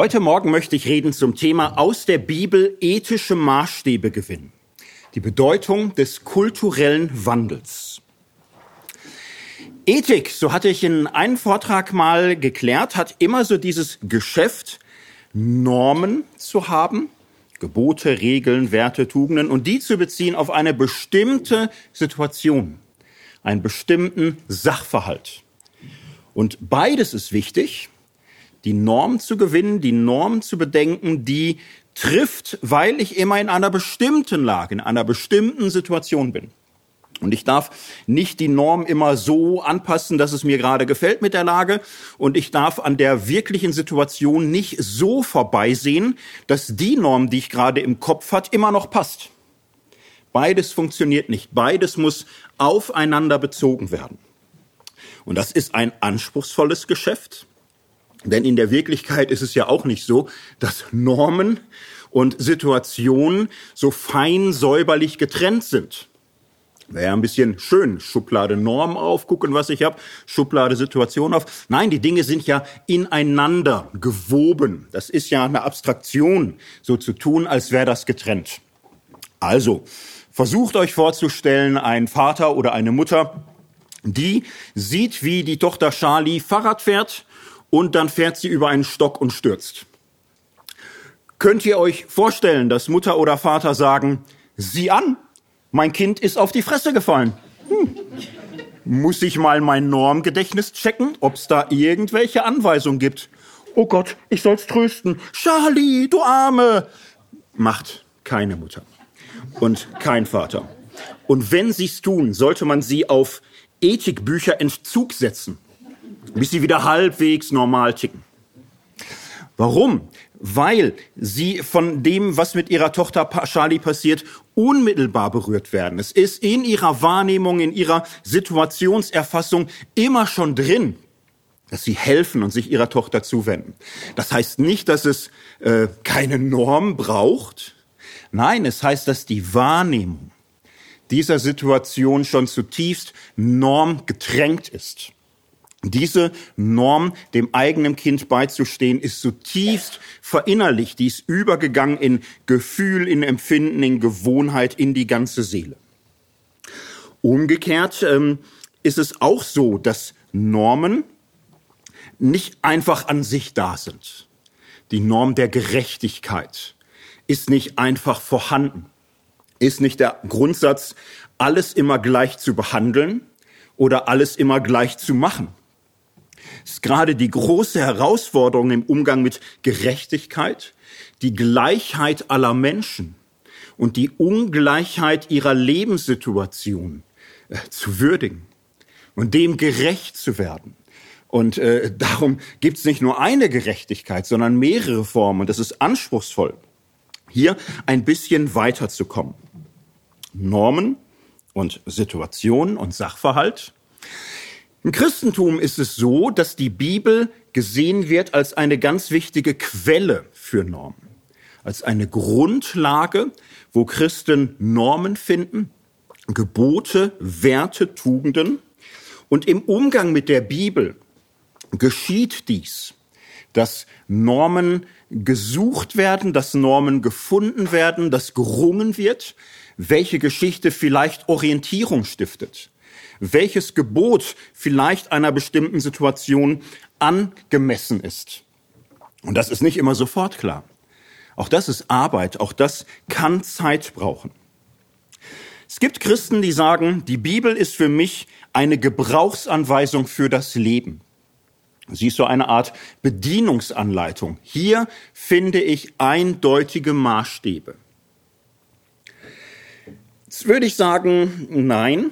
Heute Morgen möchte ich reden zum Thema aus der Bibel ethische Maßstäbe gewinnen. Die Bedeutung des kulturellen Wandels. Ethik, so hatte ich in einem Vortrag mal geklärt, hat immer so dieses Geschäft, Normen zu haben, Gebote, Regeln, Werte, Tugenden und die zu beziehen auf eine bestimmte Situation, einen bestimmten Sachverhalt. Und beides ist wichtig, die Norm zu gewinnen, die Norm zu bedenken, die trifft, weil ich immer in einer bestimmten Lage, in einer bestimmten Situation bin. Und ich darf nicht die Norm immer so anpassen, dass es mir gerade gefällt mit der Lage. Und ich darf an der wirklichen Situation nicht so vorbeisehen, dass die Norm, die ich gerade im Kopf hat, immer noch passt. Beides funktioniert nicht. Beides muss aufeinander bezogen werden. Und das ist ein anspruchsvolles Geschäft. Denn in der Wirklichkeit ist es ja auch nicht so, dass Normen und Situationen so fein säuberlich getrennt sind. Wäre ja ein bisschen schön. Schublade Norm auf, gucken, was ich habe, Schublade Situation auf. Nein, die Dinge sind ja ineinander gewoben. Das ist ja eine Abstraktion, so zu tun, als wäre das getrennt. Also, versucht euch vorzustellen, ein Vater oder eine Mutter, die sieht, wie die Tochter Charlie Fahrrad fährt und dann fährt sie über einen Stock und stürzt. Könnt ihr euch vorstellen, dass Mutter oder Vater sagen, sieh an, mein Kind ist auf die Fresse gefallen. Hm. Muss ich mal mein Normgedächtnis checken, ob es da irgendwelche Anweisungen gibt? Oh Gott, ich soll's trösten. Charlie, du Arme. Macht keine Mutter und kein Vater. Und wenn sie's tun, sollte man sie auf Ethikbücher Entzug setzen bis sie wieder halbwegs normal ticken. Warum? Weil sie von dem, was mit ihrer Tochter Charlie passiert, unmittelbar berührt werden. Es ist in ihrer Wahrnehmung, in ihrer Situationserfassung immer schon drin, dass sie helfen und sich ihrer Tochter zuwenden. Das heißt nicht, dass es äh, keine Norm braucht. Nein, es heißt, dass die Wahrnehmung dieser Situation schon zutiefst normgetränkt ist. Diese Norm, dem eigenen Kind beizustehen, ist zutiefst verinnerlicht. Die ist übergegangen in Gefühl, in Empfinden, in Gewohnheit, in die ganze Seele. Umgekehrt ähm, ist es auch so, dass Normen nicht einfach an sich da sind. Die Norm der Gerechtigkeit ist nicht einfach vorhanden, ist nicht der Grundsatz, alles immer gleich zu behandeln oder alles immer gleich zu machen ist gerade die große Herausforderung im Umgang mit Gerechtigkeit, die Gleichheit aller Menschen und die Ungleichheit ihrer Lebenssituation äh, zu würdigen und dem gerecht zu werden. Und äh, darum gibt es nicht nur eine Gerechtigkeit, sondern mehrere Formen. Und das ist anspruchsvoll, hier ein bisschen weiterzukommen. Normen und Situationen und Sachverhalt im Christentum ist es so, dass die Bibel gesehen wird als eine ganz wichtige Quelle für Normen, als eine Grundlage, wo Christen Normen finden, Gebote, Werte, Tugenden. Und im Umgang mit der Bibel geschieht dies, dass Normen gesucht werden, dass Normen gefunden werden, dass gerungen wird, welche Geschichte vielleicht Orientierung stiftet welches Gebot vielleicht einer bestimmten Situation angemessen ist. Und das ist nicht immer sofort klar. Auch das ist Arbeit, auch das kann Zeit brauchen. Es gibt Christen, die sagen, die Bibel ist für mich eine Gebrauchsanweisung für das Leben. Sie ist so eine Art Bedienungsanleitung. Hier finde ich eindeutige Maßstäbe. Jetzt würde ich sagen, nein,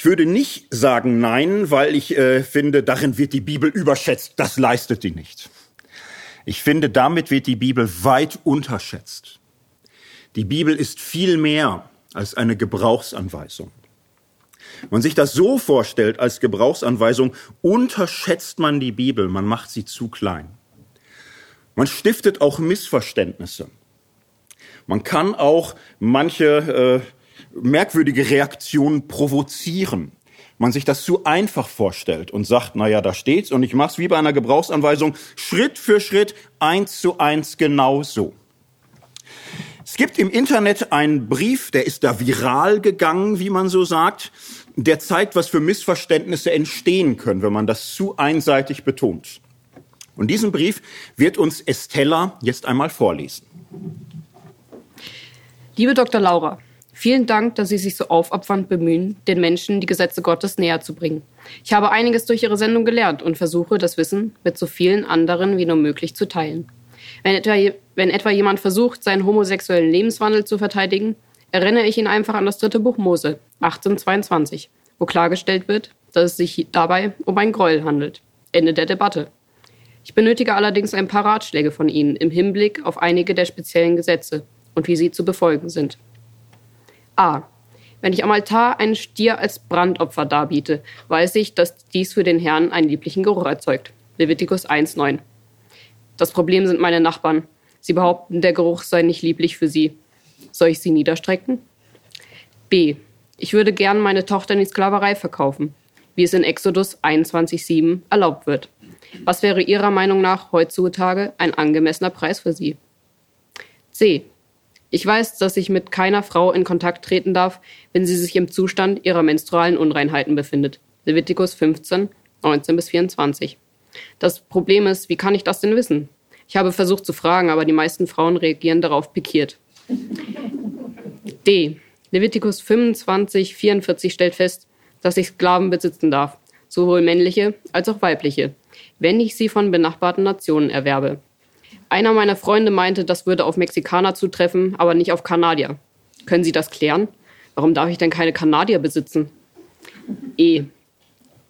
ich würde nicht sagen nein, weil ich äh, finde, darin wird die Bibel überschätzt. Das leistet die nicht. Ich finde, damit wird die Bibel weit unterschätzt. Die Bibel ist viel mehr als eine Gebrauchsanweisung. Wenn man sich das so vorstellt als Gebrauchsanweisung, unterschätzt man die Bibel, man macht sie zu klein. Man stiftet auch Missverständnisse. Man kann auch manche äh, merkwürdige Reaktionen provozieren, man sich das zu einfach vorstellt und sagt, na ja, da steht's und ich mach's wie bei einer Gebrauchsanweisung Schritt für Schritt eins zu eins genau so. Es gibt im Internet einen Brief, der ist da viral gegangen, wie man so sagt. Der zeigt, was für Missverständnisse entstehen können, wenn man das zu einseitig betont. Und diesen Brief wird uns Estella jetzt einmal vorlesen. Liebe Dr. Laura, vielen Dank, dass Sie sich so aufopfernd bemühen, den Menschen die Gesetze Gottes näher zu bringen. Ich habe einiges durch Ihre Sendung gelernt und versuche, das Wissen mit so vielen anderen wie nur möglich zu teilen. Wenn etwa, wenn etwa jemand versucht, seinen homosexuellen Lebenswandel zu verteidigen, erinnere ich ihn einfach an das dritte Buch Mose, 1822, wo klargestellt wird, dass es sich dabei um ein Gräuel handelt. Ende der Debatte. Ich benötige allerdings ein paar Ratschläge von Ihnen im Hinblick auf einige der speziellen Gesetze und wie sie zu befolgen sind. A. Wenn ich am Altar einen Stier als Brandopfer darbiete, weiß ich, dass dies für den Herrn einen lieblichen Geruch erzeugt. Levitikus 1,9. Das Problem sind meine Nachbarn. Sie behaupten, der Geruch sei nicht lieblich für sie. Soll ich sie niederstrecken? B. Ich würde gern meine Tochter in die Sklaverei verkaufen, wie es in Exodus 21,7 erlaubt wird. Was wäre Ihrer Meinung nach heutzutage ein angemessener Preis für Sie? C. Ich weiß, dass ich mit keiner Frau in Kontakt treten darf, wenn sie sich im Zustand ihrer menstrualen Unreinheiten befindet. Leviticus 15, 19 bis 24. Das Problem ist, wie kann ich das denn wissen? Ich habe versucht zu fragen, aber die meisten Frauen reagieren darauf pikiert. D. Leviticus 25, 44 stellt fest, dass ich Sklaven besitzen darf, sowohl männliche als auch weibliche wenn ich sie von benachbarten Nationen erwerbe. Einer meiner Freunde meinte, das würde auf Mexikaner zutreffen, aber nicht auf Kanadier. Können Sie das klären? Warum darf ich denn keine Kanadier besitzen? E.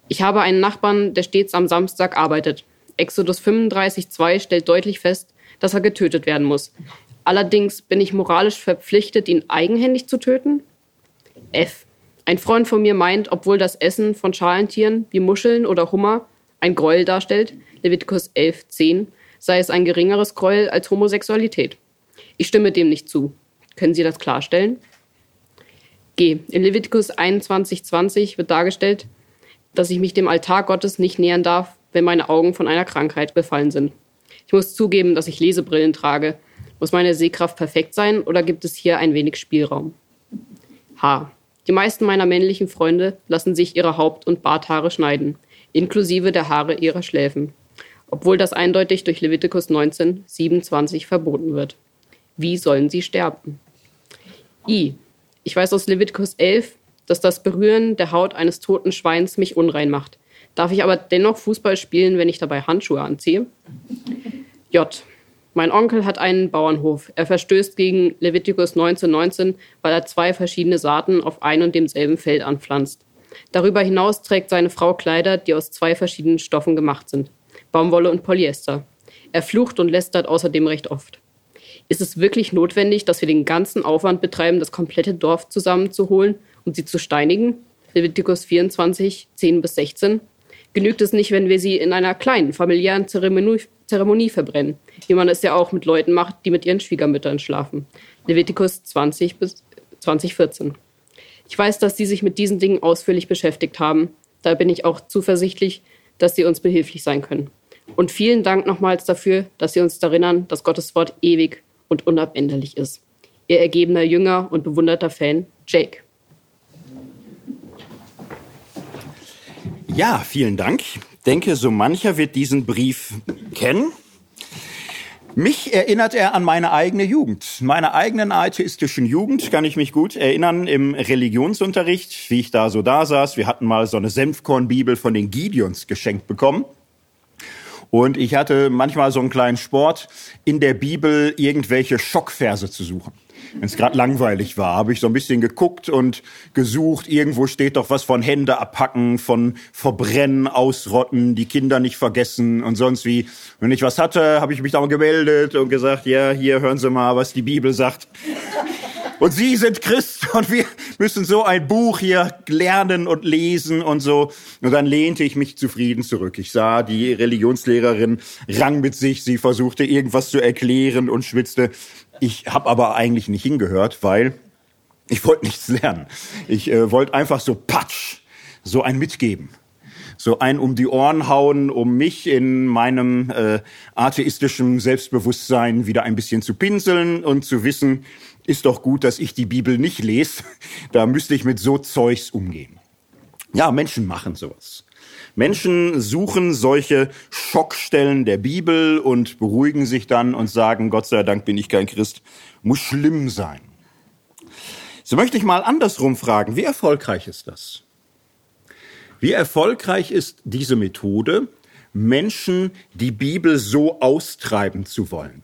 Ich habe einen Nachbarn, der stets am Samstag arbeitet. Exodus 35.2 stellt deutlich fest, dass er getötet werden muss. Allerdings bin ich moralisch verpflichtet, ihn eigenhändig zu töten? F. Ein Freund von mir meint, obwohl das Essen von Schalentieren wie Muscheln oder Hummer ein Gräuel darstellt, Leviticus 11, 10, sei es ein geringeres Gräuel als Homosexualität. Ich stimme dem nicht zu. Können Sie das klarstellen? G. In Leviticus 21, 20 wird dargestellt, dass ich mich dem Altar Gottes nicht nähern darf, wenn meine Augen von einer Krankheit befallen sind. Ich muss zugeben, dass ich Lesebrillen trage. Muss meine Sehkraft perfekt sein oder gibt es hier ein wenig Spielraum? H. Die meisten meiner männlichen Freunde lassen sich ihre Haupt- und Barthaare schneiden inklusive der Haare ihrer Schläfen, obwohl das eindeutig durch Levitikus 19, 27 verboten wird. Wie sollen sie sterben? I. Ich weiß aus Levitikus 11, dass das Berühren der Haut eines toten Schweins mich unrein macht. Darf ich aber dennoch Fußball spielen, wenn ich dabei Handschuhe anziehe? J. Mein Onkel hat einen Bauernhof. Er verstößt gegen Levitikus 19,19, 19, weil er zwei verschiedene Saaten auf ein und demselben Feld anpflanzt. Darüber hinaus trägt seine Frau Kleider, die aus zwei verschiedenen Stoffen gemacht sind. Baumwolle und Polyester. Er flucht und lästert außerdem recht oft. Ist es wirklich notwendig, dass wir den ganzen Aufwand betreiben, das komplette Dorf zusammenzuholen und sie zu steinigen? Leviticus 24, 10 bis 16. Genügt es nicht, wenn wir sie in einer kleinen, familiären Zeremonie, Zeremonie verbrennen, wie man es ja auch mit Leuten macht, die mit ihren Schwiegermüttern schlafen? Leviticus 20 bis 2014. Ich weiß, dass Sie sich mit diesen Dingen ausführlich beschäftigt haben. Da bin ich auch zuversichtlich, dass Sie uns behilflich sein können. Und vielen Dank nochmals dafür, dass Sie uns erinnern, dass Gottes Wort ewig und unabänderlich ist. Ihr ergebener Jünger und bewunderter Fan, Jake. Ja, vielen Dank. Denke, so mancher wird diesen Brief kennen. Mich erinnert er an meine eigene Jugend. Meine eigenen atheistischen Jugend kann ich mich gut erinnern im Religionsunterricht, wie ich da so da saß. Wir hatten mal so eine Senfkornbibel von den Gideons geschenkt bekommen. Und ich hatte manchmal so einen kleinen Sport, in der Bibel irgendwelche Schockverse zu suchen wenn es gerade langweilig war, habe ich so ein bisschen geguckt und gesucht. Irgendwo steht doch was von Hände abpacken, von verbrennen, ausrotten, die Kinder nicht vergessen und sonst wie. Wenn ich was hatte, habe ich mich da mal gemeldet und gesagt, ja, hier hören Sie mal, was die Bibel sagt. Und Sie sind Christ und wir müssen so ein Buch hier lernen und lesen und so. Und dann lehnte ich mich zufrieden zurück. Ich sah die Religionslehrerin rang mit sich. Sie versuchte irgendwas zu erklären und schwitzte. Ich habe aber eigentlich nicht hingehört, weil ich wollte nichts lernen. Ich äh, wollte einfach so patsch so ein Mitgeben so ein um die Ohren hauen, um mich in meinem äh, atheistischen Selbstbewusstsein wieder ein bisschen zu pinseln und zu wissen, ist doch gut, dass ich die Bibel nicht lese. Da müsste ich mit so Zeugs umgehen. Ja, Menschen machen sowas. Menschen suchen solche Schockstellen der Bibel und beruhigen sich dann und sagen, Gott sei Dank bin ich kein Christ, muss schlimm sein. So möchte ich mal andersrum fragen, wie erfolgreich ist das? Wie erfolgreich ist diese Methode, Menschen die Bibel so austreiben zu wollen?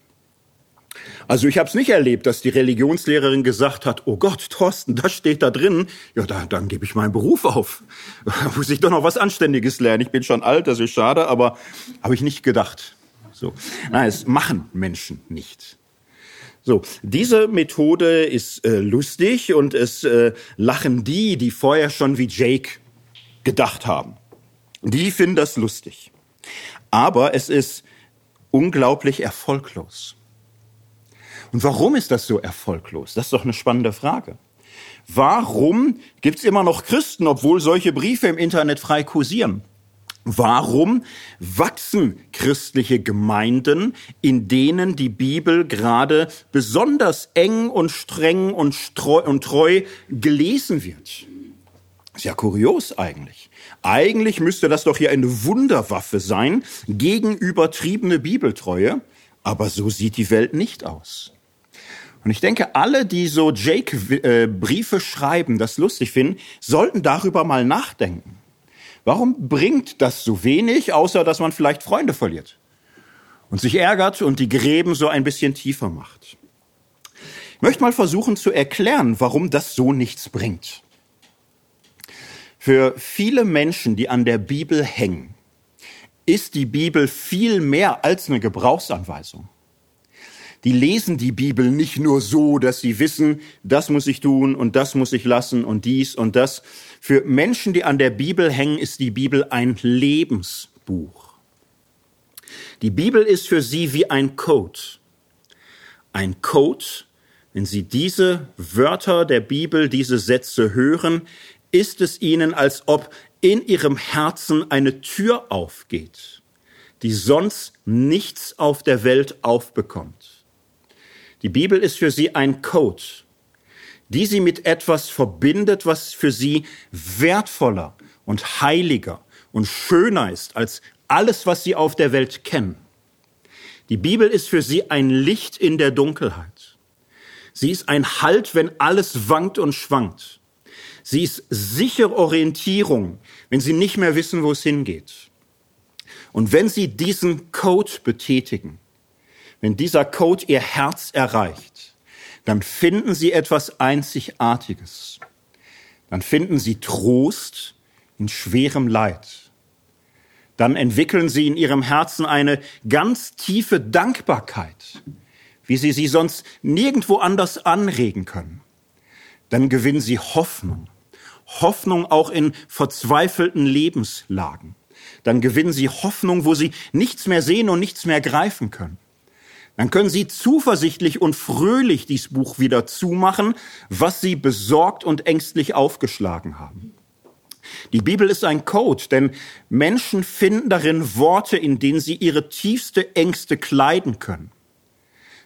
Also ich habe es nicht erlebt, dass die Religionslehrerin gesagt hat, oh Gott, Thorsten, das steht da drin, ja, da, dann gebe ich meinen Beruf auf. Da muss ich doch noch was Anständiges lernen. Ich bin schon alt, das ist schade, aber habe ich nicht gedacht. So. Nein, es machen Menschen nicht. So, diese Methode ist äh, lustig und es äh, lachen die, die vorher schon wie Jake gedacht haben. Die finden das lustig. Aber es ist unglaublich erfolglos. Und warum ist das so erfolglos? Das ist doch eine spannende Frage. Warum gibt es immer noch Christen, obwohl solche Briefe im Internet frei kursieren? Warum wachsen christliche Gemeinden, in denen die Bibel gerade besonders eng und streng und, und treu gelesen wird? Ist ja kurios eigentlich. Eigentlich müsste das doch hier eine Wunderwaffe sein gegen übertriebene Bibeltreue, aber so sieht die Welt nicht aus. Und ich denke, alle, die so Jake äh, schreiben, das lustig finden, sollten darüber mal nachdenken. Warum bringt das so wenig, außer dass man vielleicht Freunde verliert und sich ärgert und die Gräben so ein bisschen tiefer macht? Ich möchte mal versuchen zu erklären, warum das so nichts bringt. Für viele Menschen, die an der Bibel hängen, ist die Bibel viel mehr als eine Gebrauchsanweisung. Die lesen die Bibel nicht nur so, dass sie wissen, das muss ich tun und das muss ich lassen und dies und das. Für Menschen, die an der Bibel hängen, ist die Bibel ein Lebensbuch. Die Bibel ist für sie wie ein Code. Ein Code, wenn sie diese Wörter der Bibel, diese Sätze hören, ist es ihnen, als ob in ihrem Herzen eine Tür aufgeht, die sonst nichts auf der Welt aufbekommt. Die Bibel ist für sie ein Code, die sie mit etwas verbindet, was für sie wertvoller und heiliger und schöner ist als alles, was sie auf der Welt kennen. Die Bibel ist für sie ein Licht in der Dunkelheit. Sie ist ein Halt, wenn alles wankt und schwankt. Sie ist sichere Orientierung, wenn Sie nicht mehr wissen, wo es hingeht. Und wenn Sie diesen Code betätigen, wenn dieser Code Ihr Herz erreicht, dann finden Sie etwas Einzigartiges. Dann finden Sie Trost in schwerem Leid. Dann entwickeln Sie in Ihrem Herzen eine ganz tiefe Dankbarkeit, wie Sie sie sonst nirgendwo anders anregen können. Dann gewinnen Sie Hoffnung Hoffnung auch in verzweifelten Lebenslagen. Dann gewinnen sie Hoffnung, wo sie nichts mehr sehen und nichts mehr greifen können. Dann können sie zuversichtlich und fröhlich dies Buch wieder zumachen, was sie besorgt und ängstlich aufgeschlagen haben. Die Bibel ist ein Code, denn Menschen finden darin Worte, in denen sie ihre tiefste Ängste kleiden können.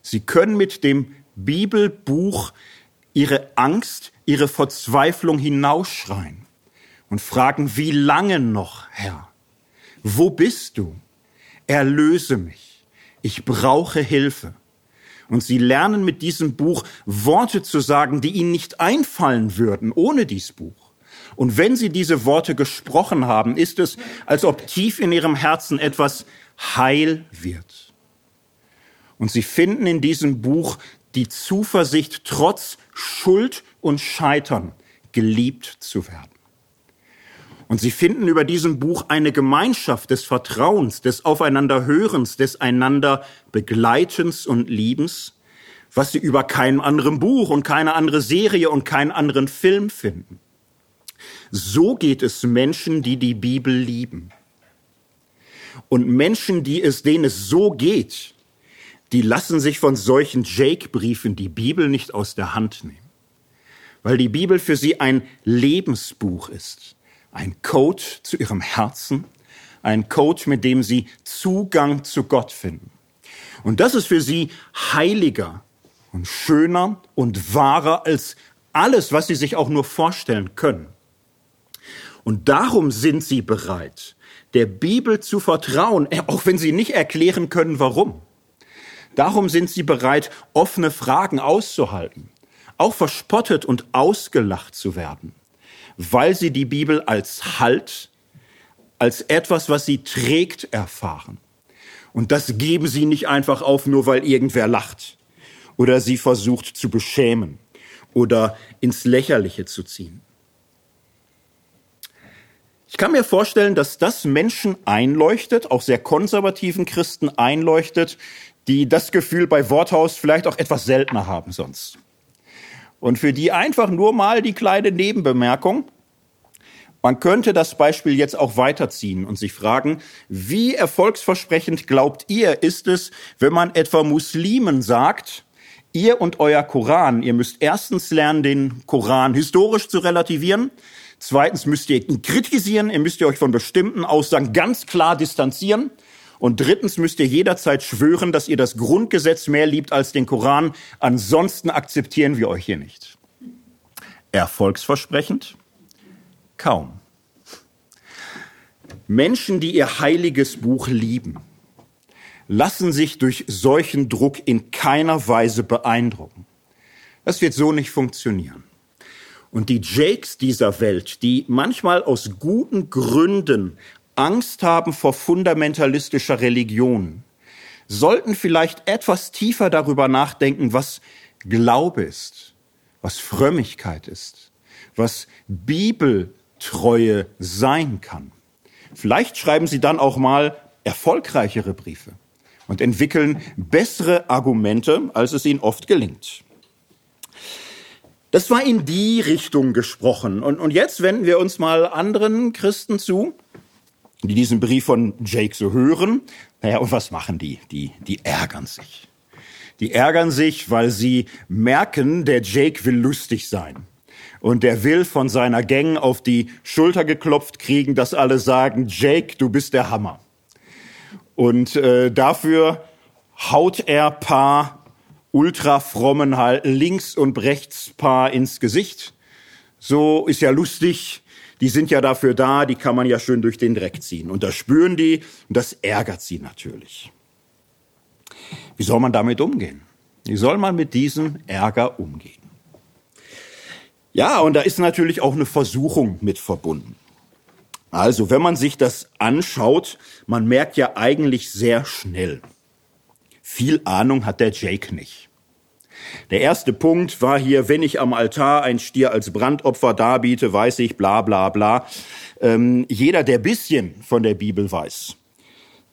Sie können mit dem Bibelbuch ihre Angst, ihre Verzweiflung hinausschreien und fragen, wie lange noch, Herr? Wo bist du? Erlöse mich. Ich brauche Hilfe. Und sie lernen mit diesem Buch Worte zu sagen, die ihnen nicht einfallen würden ohne dies Buch. Und wenn sie diese Worte gesprochen haben, ist es, als ob tief in ihrem Herzen etwas heil wird. Und sie finden in diesem Buch die Zuversicht, trotz Schuld und Scheitern geliebt zu werden. Und sie finden über diesem Buch eine Gemeinschaft des Vertrauens, des Aufeinanderhörens, des einander Begleitens und Liebens, was sie über keinem anderen Buch und keine andere Serie und keinen anderen Film finden. So geht es Menschen, die die Bibel lieben. Und Menschen, die es, denen es so geht, die lassen sich von solchen Jake-Briefen die Bibel nicht aus der Hand nehmen, weil die Bibel für sie ein Lebensbuch ist, ein Code zu ihrem Herzen, ein Code, mit dem sie Zugang zu Gott finden. Und das ist für sie heiliger und schöner und wahrer als alles, was sie sich auch nur vorstellen können. Und darum sind sie bereit, der Bibel zu vertrauen, auch wenn sie nicht erklären können, warum. Darum sind sie bereit, offene Fragen auszuhalten, auch verspottet und ausgelacht zu werden, weil sie die Bibel als Halt, als etwas, was sie trägt, erfahren. Und das geben sie nicht einfach auf, nur weil irgendwer lacht oder sie versucht zu beschämen oder ins Lächerliche zu ziehen. Ich kann mir vorstellen, dass das Menschen einleuchtet, auch sehr konservativen Christen einleuchtet, die das Gefühl bei Worthaus vielleicht auch etwas seltener haben sonst. Und für die einfach nur mal die kleine Nebenbemerkung. Man könnte das Beispiel jetzt auch weiterziehen und sich fragen, wie erfolgsversprechend glaubt ihr, ist es, wenn man etwa Muslimen sagt, ihr und euer Koran, ihr müsst erstens lernen, den Koran historisch zu relativieren, zweitens müsst ihr ihn kritisieren, ihr müsst ihr euch von bestimmten Aussagen ganz klar distanzieren, und drittens müsst ihr jederzeit schwören, dass ihr das Grundgesetz mehr liebt als den Koran. Ansonsten akzeptieren wir euch hier nicht. Erfolgsversprechend? Kaum. Menschen, die ihr heiliges Buch lieben, lassen sich durch solchen Druck in keiner Weise beeindrucken. Das wird so nicht funktionieren. Und die Jakes dieser Welt, die manchmal aus guten Gründen Angst haben vor fundamentalistischer Religion, sollten vielleicht etwas tiefer darüber nachdenken, was Glaube ist, was Frömmigkeit ist, was Bibeltreue sein kann. Vielleicht schreiben sie dann auch mal erfolgreichere Briefe und entwickeln bessere Argumente, als es ihnen oft gelingt. Das war in die Richtung gesprochen. Und, und jetzt wenden wir uns mal anderen Christen zu, die diesen Brief von Jake so hören. Naja, und was machen die? Die, die ärgern sich. Die ärgern sich, weil sie merken, der Jake will lustig sein. Und der will von seiner Gang auf die Schulter geklopft kriegen, dass alle sagen, Jake, du bist der Hammer. Und äh, dafür haut er paar ultrafrommen halt links und rechts paar ins Gesicht. So ist ja lustig, die sind ja dafür da, die kann man ja schön durch den Dreck ziehen. Und das spüren die und das ärgert sie natürlich. Wie soll man damit umgehen? Wie soll man mit diesem Ärger umgehen? Ja, und da ist natürlich auch eine Versuchung mit verbunden. Also, wenn man sich das anschaut, man merkt ja eigentlich sehr schnell, viel Ahnung hat der Jake nicht. Der erste Punkt war hier, wenn ich am Altar ein Stier als Brandopfer darbiete, weiß ich, bla bla bla. Ähm, jeder, der bisschen von der Bibel weiß,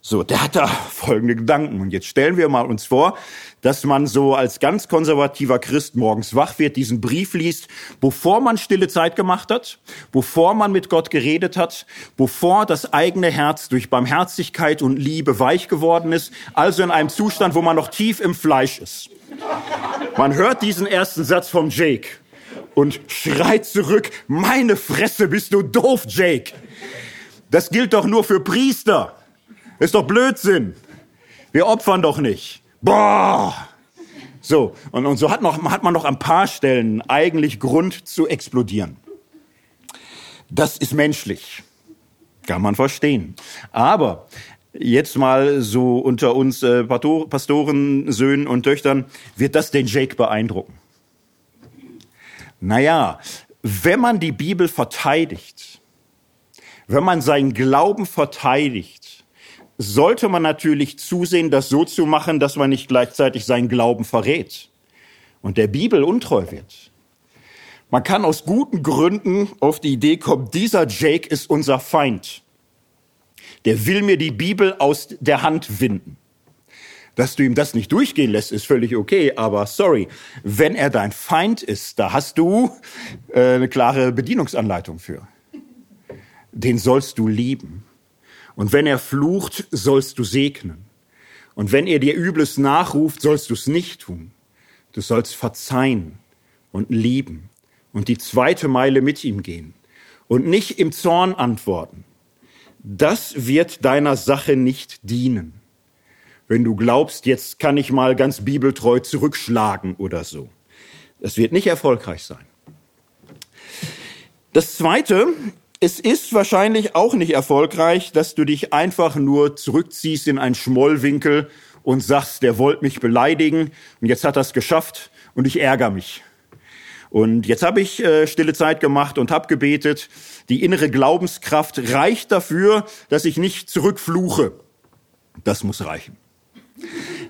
so, der hat da folgende Gedanken. Und jetzt stellen wir mal uns vor, dass man so als ganz konservativer Christ morgens wach wird, diesen Brief liest, bevor man stille Zeit gemacht hat, bevor man mit Gott geredet hat, bevor das eigene Herz durch Barmherzigkeit und Liebe weich geworden ist, also in einem Zustand, wo man noch tief im Fleisch ist. Man hört diesen ersten Satz vom Jake und schreit zurück, meine Fresse, bist du doof, Jake. Das gilt doch nur für Priester. Ist doch Blödsinn. Wir opfern doch nicht. Boah. So, und, und so hat, noch, hat man noch ein paar Stellen eigentlich Grund zu explodieren. Das ist menschlich. Kann man verstehen. Aber jetzt mal so unter uns äh, Pastoren, Söhnen und Töchtern, wird das den Jake beeindrucken? Naja, wenn man die Bibel verteidigt, wenn man seinen Glauben verteidigt, sollte man natürlich zusehen, das so zu machen, dass man nicht gleichzeitig seinen Glauben verrät und der Bibel untreu wird. Man kann aus guten Gründen auf die Idee kommen, dieser Jake ist unser Feind der will mir die Bibel aus der Hand winden. Dass du ihm das nicht durchgehen lässt, ist völlig okay, aber sorry, wenn er dein Feind ist, da hast du äh, eine klare Bedienungsanleitung für. Den sollst du lieben. Und wenn er flucht, sollst du segnen. Und wenn er dir Übles nachruft, sollst du es nicht tun. Du sollst verzeihen und lieben und die zweite Meile mit ihm gehen und nicht im Zorn antworten, das wird deiner Sache nicht dienen. Wenn du glaubst, jetzt kann ich mal ganz bibeltreu zurückschlagen oder so. Das wird nicht erfolgreich sein. Das Zweite, es ist wahrscheinlich auch nicht erfolgreich, dass du dich einfach nur zurückziehst in einen Schmollwinkel und sagst, der wollte mich beleidigen und jetzt hat er es geschafft und ich ärgere mich. Und jetzt habe ich äh, stille Zeit gemacht und habe gebetet. Die innere Glaubenskraft reicht dafür, dass ich nicht zurückfluche. Das muss reichen.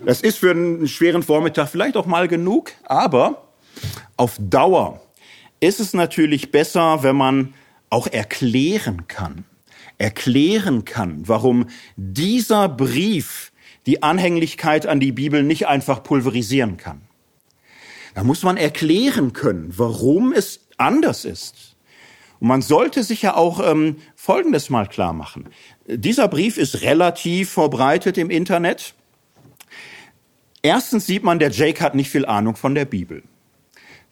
Das ist für einen schweren Vormittag vielleicht auch mal genug, aber auf Dauer ist es natürlich besser, wenn man auch erklären kann. Erklären kann, warum dieser Brief die Anhänglichkeit an die Bibel nicht einfach pulverisieren kann. Da muss man erklären können, warum es anders ist. Und man sollte sich ja auch ähm, Folgendes mal klar machen. Dieser Brief ist relativ verbreitet im Internet. Erstens sieht man, der Jake hat nicht viel Ahnung von der Bibel.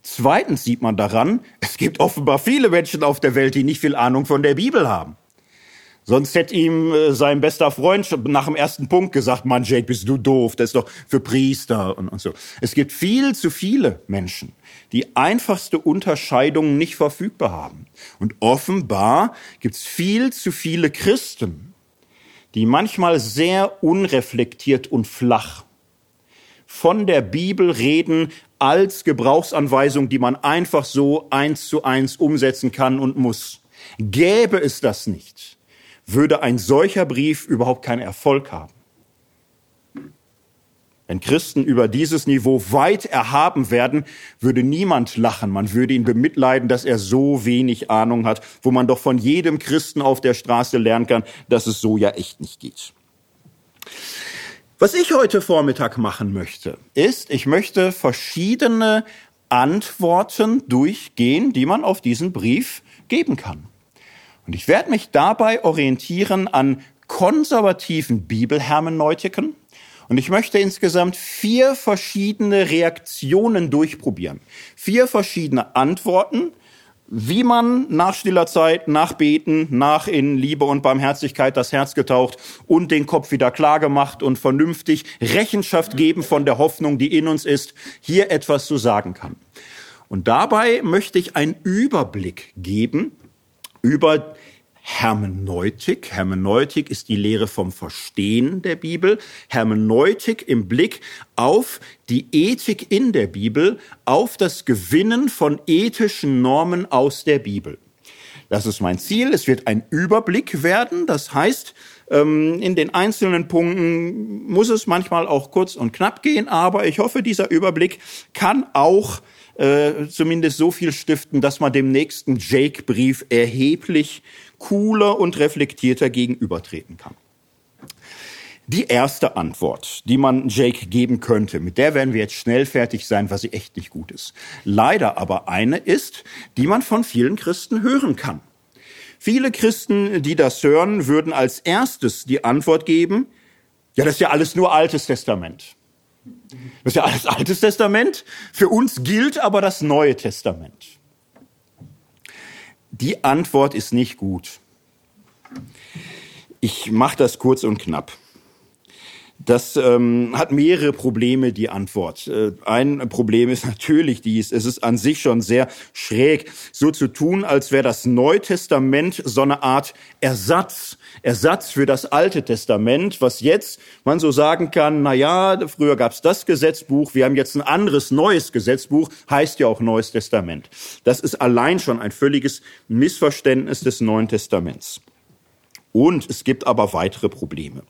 Zweitens sieht man daran, es gibt offenbar viele Menschen auf der Welt, die nicht viel Ahnung von der Bibel haben. Sonst hätte ihm äh, sein bester Freund nach dem ersten Punkt gesagt, Mann, Jake, bist du doof, das ist doch für Priester und, und so. Es gibt viel zu viele Menschen, die einfachste Unterscheidungen nicht verfügbar haben. Und offenbar gibt es viel zu viele Christen, die manchmal sehr unreflektiert und flach von der Bibel reden als Gebrauchsanweisung, die man einfach so eins zu eins umsetzen kann und muss. Gäbe es das nicht, würde ein solcher Brief überhaupt keinen Erfolg haben. Wenn Christen über dieses Niveau weit erhaben werden, würde niemand lachen. Man würde ihn bemitleiden, dass er so wenig Ahnung hat, wo man doch von jedem Christen auf der Straße lernen kann, dass es so ja echt nicht geht. Was ich heute Vormittag machen möchte, ist, ich möchte verschiedene Antworten durchgehen, die man auf diesen Brief geben kann. Und ich werde mich dabei orientieren an konservativen Bibelhermeneutiken. Und ich möchte insgesamt vier verschiedene Reaktionen durchprobieren. Vier verschiedene Antworten, wie man nach stiller Zeit, nach Beten, nach in Liebe und Barmherzigkeit das Herz getaucht und den Kopf wieder klar gemacht und vernünftig Rechenschaft geben von der Hoffnung, die in uns ist, hier etwas zu sagen kann. Und dabei möchte ich einen Überblick geben über Hermeneutik. Hermeneutik ist die Lehre vom Verstehen der Bibel. Hermeneutik im Blick auf die Ethik in der Bibel, auf das Gewinnen von ethischen Normen aus der Bibel. Das ist mein Ziel. Es wird ein Überblick werden. Das heißt, ähm, in den einzelnen Punkten muss es manchmal auch kurz und knapp gehen, aber ich hoffe, dieser Überblick kann auch äh, zumindest so viel stiften, dass man dem nächsten Jake-Brief erheblich cooler und reflektierter gegenübertreten kann. Die erste Antwort, die man Jake geben könnte, mit der werden wir jetzt schnell fertig sein, was sie echt nicht gut ist. Leider aber eine ist, die man von vielen Christen hören kann. Viele Christen, die das hören, würden als erstes die Antwort geben, ja, das ist ja alles nur Altes Testament. Das ist ja alles Altes Testament. Für uns gilt aber das Neue Testament. Die Antwort ist nicht gut. Ich mache das kurz und knapp. Das ähm, hat mehrere Probleme, die Antwort. Äh, ein Problem ist natürlich dies, es ist an sich schon sehr schräg, so zu tun, als wäre das Neue Testament so eine Art Ersatz, Ersatz für das Alte Testament, was jetzt man so sagen kann, na ja, früher gab's das Gesetzbuch, wir haben jetzt ein anderes neues Gesetzbuch, heißt ja auch Neues Testament. Das ist allein schon ein völliges Missverständnis des Neuen Testaments. Und es gibt aber weitere Probleme.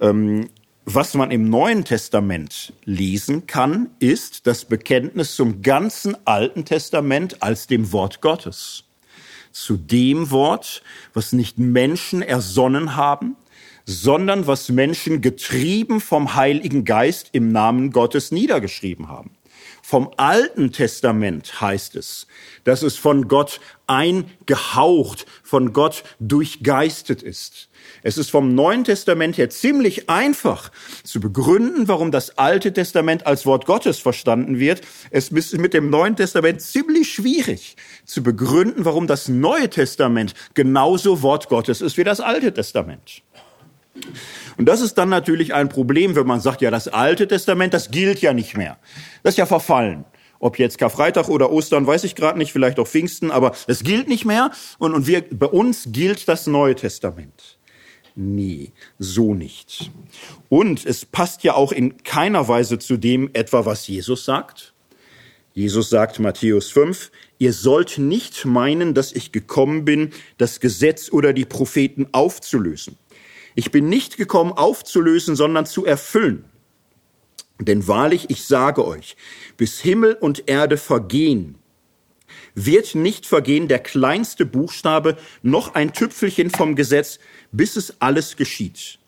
Ähm, was man im Neuen Testament lesen kann, ist das Bekenntnis zum ganzen Alten Testament als dem Wort Gottes. Zu dem Wort, was nicht Menschen ersonnen haben, sondern was Menschen getrieben vom Heiligen Geist im Namen Gottes niedergeschrieben haben. Vom Alten Testament heißt es, dass es von Gott eingehaucht, von Gott durchgeistet ist. Es ist vom Neuen Testament her ziemlich einfach zu begründen, warum das Alte Testament als Wort Gottes verstanden wird. Es ist mit dem Neuen Testament ziemlich schwierig zu begründen, warum das Neue Testament genauso Wort Gottes ist wie das Alte Testament. Und das ist dann natürlich ein Problem, wenn man sagt, ja, das Alte Testament, das gilt ja nicht mehr. Das ist ja verfallen. Ob jetzt Karfreitag oder Ostern, weiß ich gerade nicht, vielleicht auch Pfingsten, aber es gilt nicht mehr. Und, und wir, bei uns gilt das Neue Testament. Nee, so nicht. Und es passt ja auch in keiner Weise zu dem etwa, was Jesus sagt. Jesus sagt Matthäus 5, ihr sollt nicht meinen, dass ich gekommen bin, das Gesetz oder die Propheten aufzulösen. Ich bin nicht gekommen aufzulösen, sondern zu erfüllen. Denn wahrlich, ich sage euch, bis Himmel und Erde vergehen, wird nicht vergehen der kleinste Buchstabe noch ein Tüpfelchen vom Gesetz, bis es alles geschieht.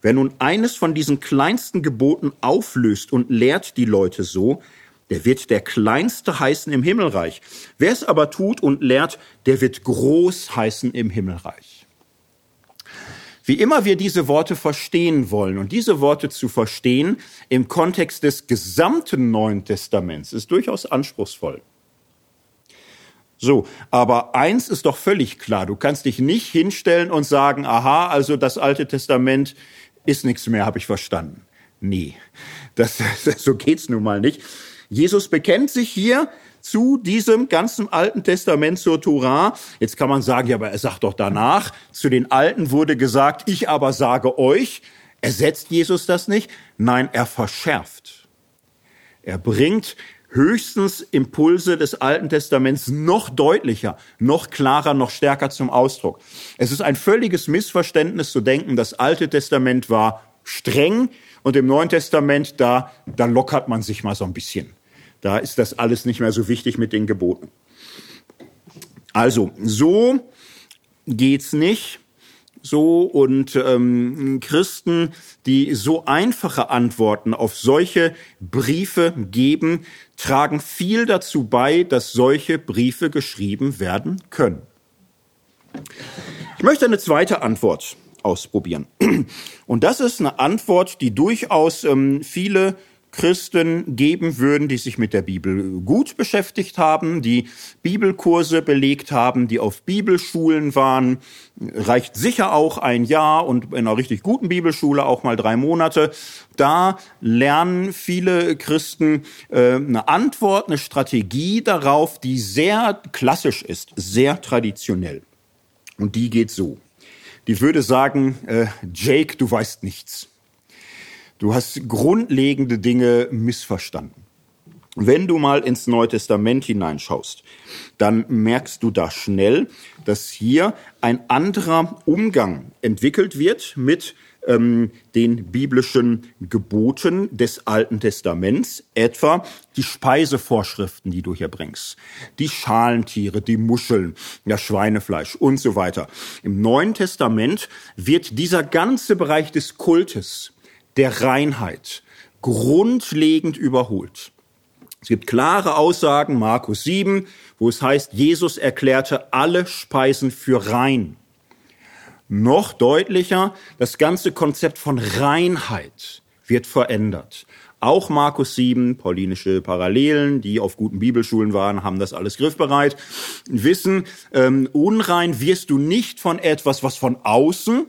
Wer nun eines von diesen kleinsten Geboten auflöst und lehrt die Leute so, der wird der Kleinste heißen im Himmelreich. Wer es aber tut und lehrt, der wird groß heißen im Himmelreich. Wie immer wir diese Worte verstehen wollen, und diese Worte zu verstehen im Kontext des gesamten Neuen Testaments ist durchaus anspruchsvoll. So, aber eins ist doch völlig klar, du kannst dich nicht hinstellen und sagen, aha, also das Alte Testament ist nichts mehr, habe ich verstanden. Nee, das, so geht's nun mal nicht. Jesus bekennt sich hier zu diesem ganzen Alten Testament zur Torah. Jetzt kann man sagen, ja, aber er sagt doch danach, zu den Alten wurde gesagt, ich aber sage euch. Ersetzt Jesus das nicht? Nein, er verschärft. Er bringt höchstens Impulse des Alten Testaments noch deutlicher, noch klarer, noch stärker zum Ausdruck. Es ist ein völliges Missverständnis zu denken, das Alte Testament war streng und im Neuen Testament, da, da lockert man sich mal so ein bisschen. Da ist das alles nicht mehr so wichtig mit den Geboten. Also, so geht's nicht so und ähm, Christen, die so einfache Antworten auf solche Briefe geben, tragen viel dazu bei, dass solche Briefe geschrieben werden können. Ich möchte eine zweite Antwort ausprobieren. Und das ist eine Antwort, die durchaus ähm, viele Christen geben würden, die sich mit der Bibel gut beschäftigt haben, die Bibelkurse belegt haben, die auf Bibelschulen waren. Reicht sicher auch ein Jahr und in einer richtig guten Bibelschule auch mal drei Monate. Da lernen viele Christen äh, eine Antwort, eine Strategie darauf, die sehr klassisch ist, sehr traditionell. Und die geht so. Die würde sagen, äh, Jake, du weißt nichts. Du hast grundlegende Dinge missverstanden. Wenn du mal ins Neue Testament hineinschaust, dann merkst du da schnell, dass hier ein anderer Umgang entwickelt wird mit ähm, den biblischen Geboten des Alten Testaments, etwa die Speisevorschriften, die du hier bringst, die Schalentiere, die Muscheln, das Schweinefleisch und so weiter. Im Neuen Testament wird dieser ganze Bereich des Kultes der Reinheit grundlegend überholt. Es gibt klare Aussagen, Markus 7, wo es heißt, Jesus erklärte alle Speisen für rein. Noch deutlicher, das ganze Konzept von Reinheit wird verändert. Auch Markus 7, paulinische Parallelen, die auf guten Bibelschulen waren, haben das alles griffbereit, wissen, ähm, unrein wirst du nicht von etwas, was von außen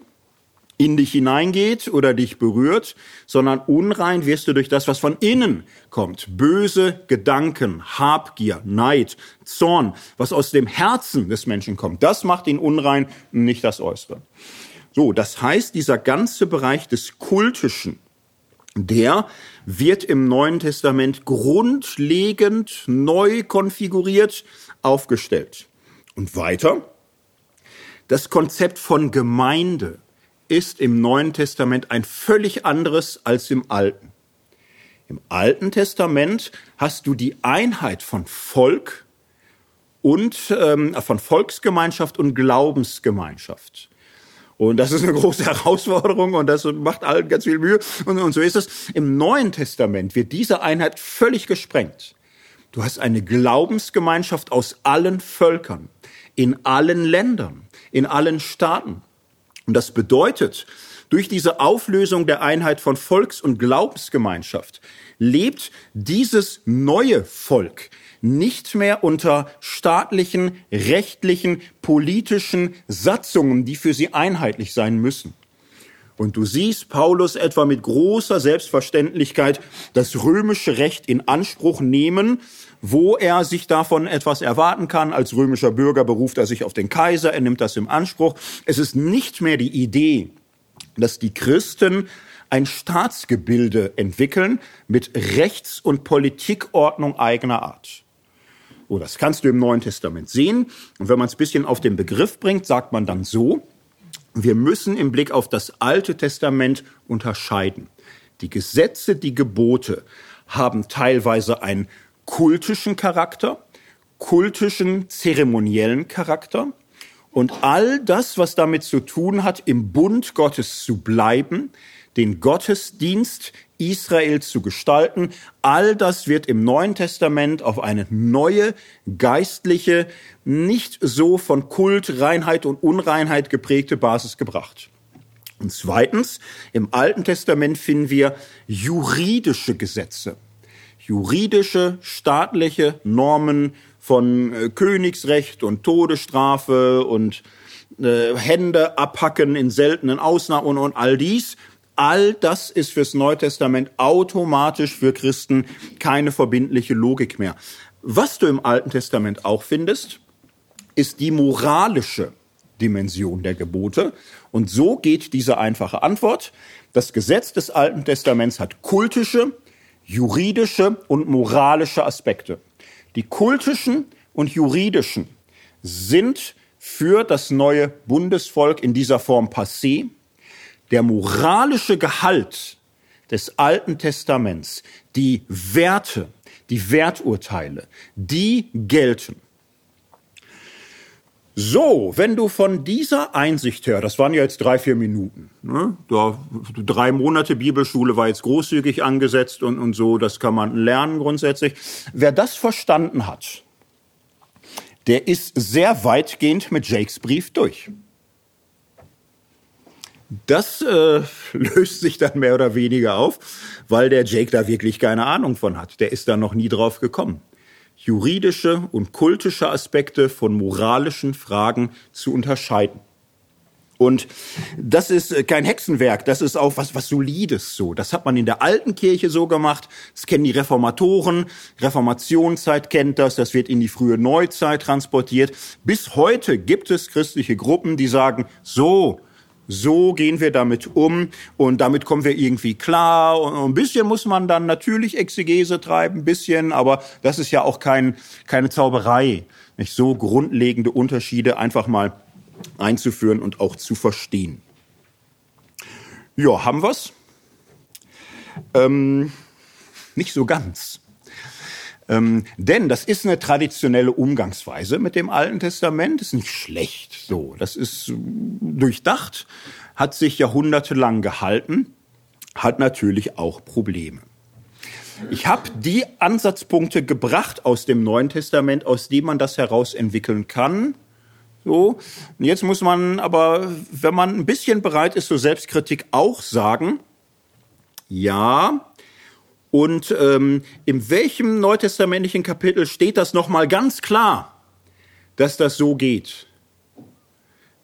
in dich hineingeht oder dich berührt, sondern unrein wirst du durch das, was von innen kommt. Böse Gedanken, Habgier, Neid, Zorn, was aus dem Herzen des Menschen kommt. Das macht ihn unrein, nicht das Äußere. So, das heißt, dieser ganze Bereich des Kultischen, der wird im Neuen Testament grundlegend neu konfiguriert aufgestellt. Und weiter, das Konzept von Gemeinde, ist im Neuen Testament ein völlig anderes als im Alten. Im Alten Testament hast du die Einheit von Volk und ähm, von Volksgemeinschaft und Glaubensgemeinschaft. Und das ist eine große Herausforderung und das macht allen ganz viel Mühe. Und, und so ist es. Im Neuen Testament wird diese Einheit völlig gesprengt. Du hast eine Glaubensgemeinschaft aus allen Völkern, in allen Ländern, in allen Staaten. Und das bedeutet, durch diese Auflösung der Einheit von Volks- und Glaubensgemeinschaft lebt dieses neue Volk nicht mehr unter staatlichen, rechtlichen, politischen Satzungen, die für sie einheitlich sein müssen. Und du siehst Paulus etwa mit großer Selbstverständlichkeit das römische Recht in Anspruch nehmen, wo er sich davon etwas erwarten kann. Als römischer Bürger beruft er sich auf den Kaiser, er nimmt das im Anspruch. Es ist nicht mehr die Idee, dass die Christen ein Staatsgebilde entwickeln mit Rechts- und Politikordnung eigener Art. Oh, das kannst du im Neuen Testament sehen. Und wenn man es ein bisschen auf den Begriff bringt, sagt man dann so, wir müssen im Blick auf das Alte Testament unterscheiden. Die Gesetze, die Gebote haben teilweise einen kultischen Charakter, kultischen, zeremoniellen Charakter. Und all das, was damit zu tun hat, im Bund Gottes zu bleiben, den Gottesdienst Israel zu gestalten. All das wird im Neuen Testament auf eine neue, geistliche, nicht so von Kult, Reinheit und Unreinheit geprägte Basis gebracht. Und zweitens, im Alten Testament finden wir juridische Gesetze, juridische, staatliche Normen von äh, Königsrecht und Todesstrafe und äh, Hände abhacken in seltenen Ausnahmen und, all dies All das ist fürs Neue Testament automatisch für Christen keine verbindliche Logik mehr. Was du im Alten Testament auch findest, ist die moralische Dimension der Gebote. Und so geht diese einfache Antwort. Das Gesetz des Alten Testaments hat kultische, juridische und moralische Aspekte. Die kultischen und juridischen sind für das neue Bundesvolk in dieser Form passé der moralische Gehalt des Alten Testaments, die Werte, die Werturteile, die gelten. So, wenn du von dieser Einsicht her, das waren ja jetzt drei, vier Minuten, ne? da, drei Monate Bibelschule war jetzt großzügig angesetzt und, und so, das kann man lernen grundsätzlich. Wer das verstanden hat, der ist sehr weitgehend mit Jakes Brief durch. Das äh, löst sich dann mehr oder weniger auf, weil der Jake da wirklich keine Ahnung von hat. Der ist da noch nie drauf gekommen. Juridische und kultische Aspekte von moralischen Fragen zu unterscheiden. Und das ist äh, kein Hexenwerk, das ist auch was, was Solides so. Das hat man in der alten Kirche so gemacht, das kennen die Reformatoren, Reformationszeit kennt das, das wird in die frühe Neuzeit transportiert. Bis heute gibt es christliche Gruppen, die sagen, so, so gehen wir damit um und damit kommen wir irgendwie klar. Und ein bisschen muss man dann natürlich Exegese treiben, ein bisschen, aber das ist ja auch kein, keine Zauberei. Nicht so grundlegende Unterschiede einfach mal einzuführen und auch zu verstehen. Ja, haben wir's? Ähm, nicht so ganz. Ähm, denn das ist eine traditionelle Umgangsweise mit dem Alten Testament, ist nicht schlecht. So, das ist durchdacht, hat sich jahrhundertelang gehalten, hat natürlich auch Probleme. Ich habe die Ansatzpunkte gebracht aus dem Neuen Testament, aus dem man das heraus entwickeln kann. So, jetzt muss man aber, wenn man ein bisschen bereit ist zur Selbstkritik, auch sagen, ja, und ähm, in welchem neutestamentlichen Kapitel steht das nochmal ganz klar, dass das so geht?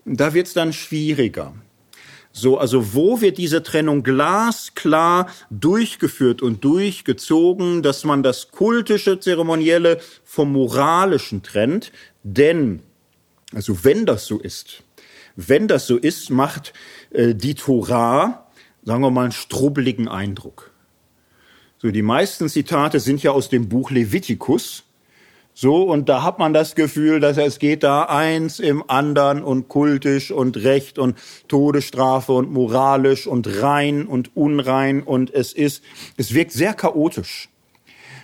Da wird es dann schwieriger. So, also wo wird diese Trennung glasklar durchgeführt und durchgezogen, dass man das kultische, zeremonielle vom moralischen trennt? Denn, also wenn das so ist, wenn das so ist, macht äh, die Torah, sagen wir mal, einen strubbeligen Eindruck. So, die meisten Zitate sind ja aus dem Buch Levitikus. So, und da hat man das Gefühl, dass es geht da eins im anderen und kultisch und Recht und Todesstrafe und moralisch und rein und unrein und es ist, es wirkt sehr chaotisch.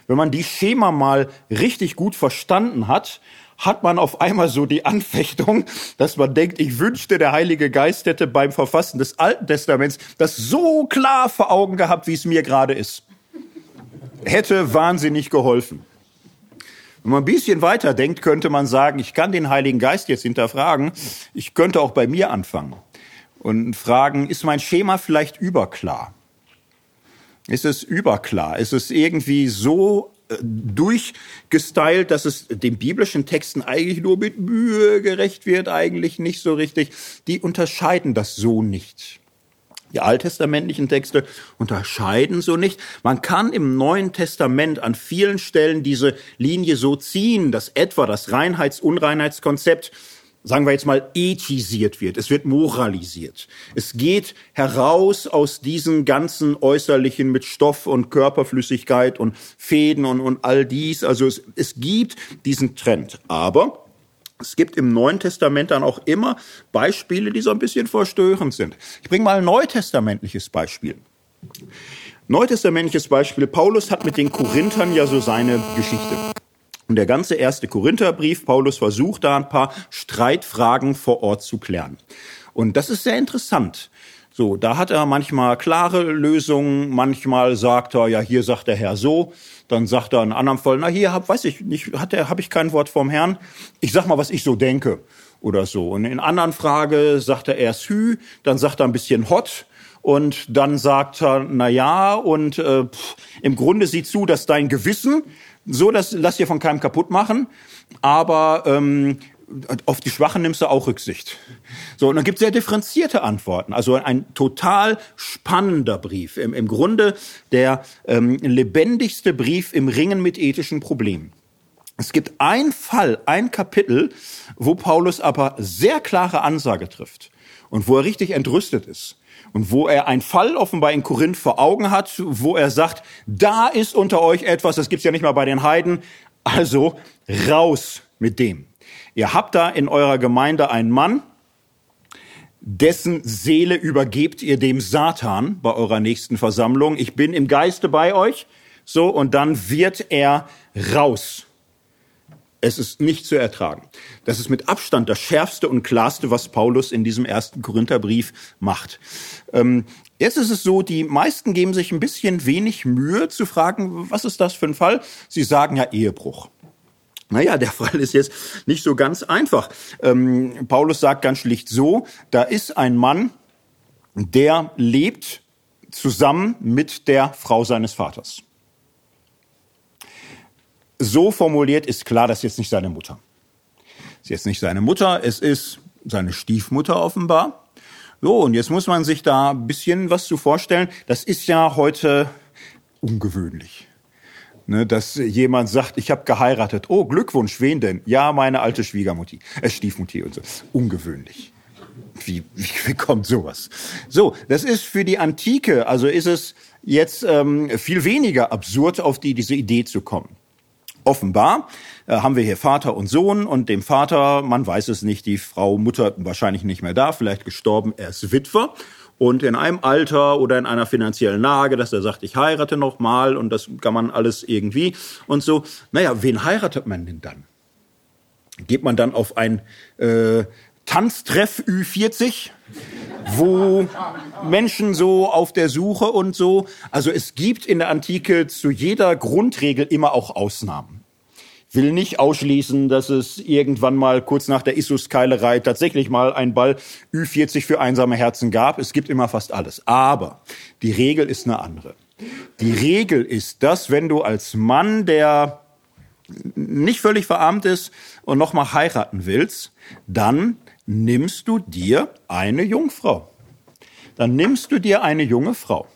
Wenn man die Schema mal richtig gut verstanden hat, hat man auf einmal so die Anfechtung, dass man denkt, ich wünschte, der Heilige Geist hätte beim Verfassen des Alten Testaments das so klar vor Augen gehabt, wie es mir gerade ist. Hätte wahnsinnig geholfen. Wenn man ein bisschen weiter denkt, könnte man sagen, ich kann den Heiligen Geist jetzt hinterfragen. Ich könnte auch bei mir anfangen und fragen, ist mein Schema vielleicht überklar? Ist es überklar? Ist es irgendwie so äh, durchgestylt, dass es den biblischen Texten eigentlich nur mit Mühe gerecht wird, eigentlich nicht so richtig. Die unterscheiden das so nicht. Die alttestamentlichen Texte unterscheiden so nicht. Man kann im Neuen Testament an vielen Stellen diese Linie so ziehen, dass etwa das Reinheits-Unreinheitskonzept sagen wir jetzt mal, ethisiert wird. Es wird moralisiert. Es geht heraus aus diesen ganzen Äußerlichen mit Stoff und Körperflüssigkeit und Fäden und, und all dies. Also es, es gibt diesen Trend. Aber es gibt im Neuen Testament dann auch immer Beispiele, die so ein bisschen verstörend sind. Ich bringe mal ein neutestamentliches Beispiel. Neutestamentliches Beispiel. Paulus hat mit den Korinthern ja so seine Geschichte. Und der ganze erste Korintherbrief, Paulus versucht da ein paar Streitfragen vor Ort zu klären. Und das ist sehr interessant. So, da hat er manchmal klare Lösungen, manchmal sagt er, ja, hier sagt der Herr so, dann sagt er in anderen Fall, na, hier hab, weiß ich nicht, hat er, habe ich kein Wort vom Herrn. Ich sag mal, was ich so denke oder so. Und in anderen Frage sagt er erst Hü, dann sagt er ein bisschen Hot und dann sagt er, na ja, und äh, pff, im Grunde sieh zu, dass dein Gewissen so, dass lass dir von keinem kaputt machen, aber ähm, auf die Schwachen nimmst du auch Rücksicht. So, und dann gibt es sehr differenzierte Antworten. Also ein total spannender Brief. Im, im Grunde der ähm, lebendigste Brief im Ringen mit ethischen Problemen. Es gibt ein Fall, ein Kapitel, wo Paulus aber sehr klare Ansage trifft und wo er richtig entrüstet ist und wo er einen Fall offenbar in Korinth vor Augen hat, wo er sagt, da ist unter euch etwas, das gibt's ja nicht mal bei den Heiden, also raus mit dem. Ihr habt da in eurer Gemeinde einen Mann, dessen Seele übergebt ihr dem Satan bei eurer nächsten Versammlung. Ich bin im Geiste bei euch. So, und dann wird er raus. Es ist nicht zu ertragen. Das ist mit Abstand das schärfste und klarste, was Paulus in diesem ersten Korintherbrief macht. Ähm, jetzt ist es so, die meisten geben sich ein bisschen wenig Mühe zu fragen, was ist das für ein Fall? Sie sagen ja Ehebruch. Naja, der Fall ist jetzt nicht so ganz einfach. Ähm, Paulus sagt ganz schlicht so, da ist ein Mann, der lebt zusammen mit der Frau seines Vaters so formuliert ist klar, das ist jetzt nicht seine Mutter. Das ist jetzt nicht seine Mutter, es ist seine Stiefmutter offenbar. So, und jetzt muss man sich da ein bisschen was zu vorstellen. Das ist ja heute ungewöhnlich. Ne, dass jemand sagt, ich habe geheiratet. Oh, Glückwunsch, wen denn? Ja, meine alte Schwiegermutti, äh, Stiefmutti und so. Ungewöhnlich. Wie, wie, wie kommt sowas? So, das ist für die Antike, also ist es jetzt ähm, viel weniger absurd, auf die, diese Idee zu kommen. Offenbar äh, haben wir hier Vater und Sohn und dem Vater, man weiß es nicht, die Frau Mutter wahrscheinlich nicht mehr da, vielleicht gestorben, er ist Witwer und in einem Alter oder in einer finanziellen Lage, dass er sagt, ich heirate noch mal und das kann man alles irgendwie und so. Naja, wen heiratet man denn dann? Geht man dann auf ein äh, Tanztreff Ü40, wo Menschen so auf der Suche und so. Also es gibt in der Antike zu jeder Grundregel immer auch Ausnahmen will nicht ausschließen, dass es irgendwann mal kurz nach der Issus-Keilerei tatsächlich mal ein Ball Ü40 für einsame Herzen gab. Es gibt immer fast alles. Aber die Regel ist eine andere. Die Regel ist, dass wenn du als Mann, der nicht völlig verarmt ist und noch mal heiraten willst, dann nimmst du dir eine Jungfrau. Dann nimmst du dir eine junge Frau.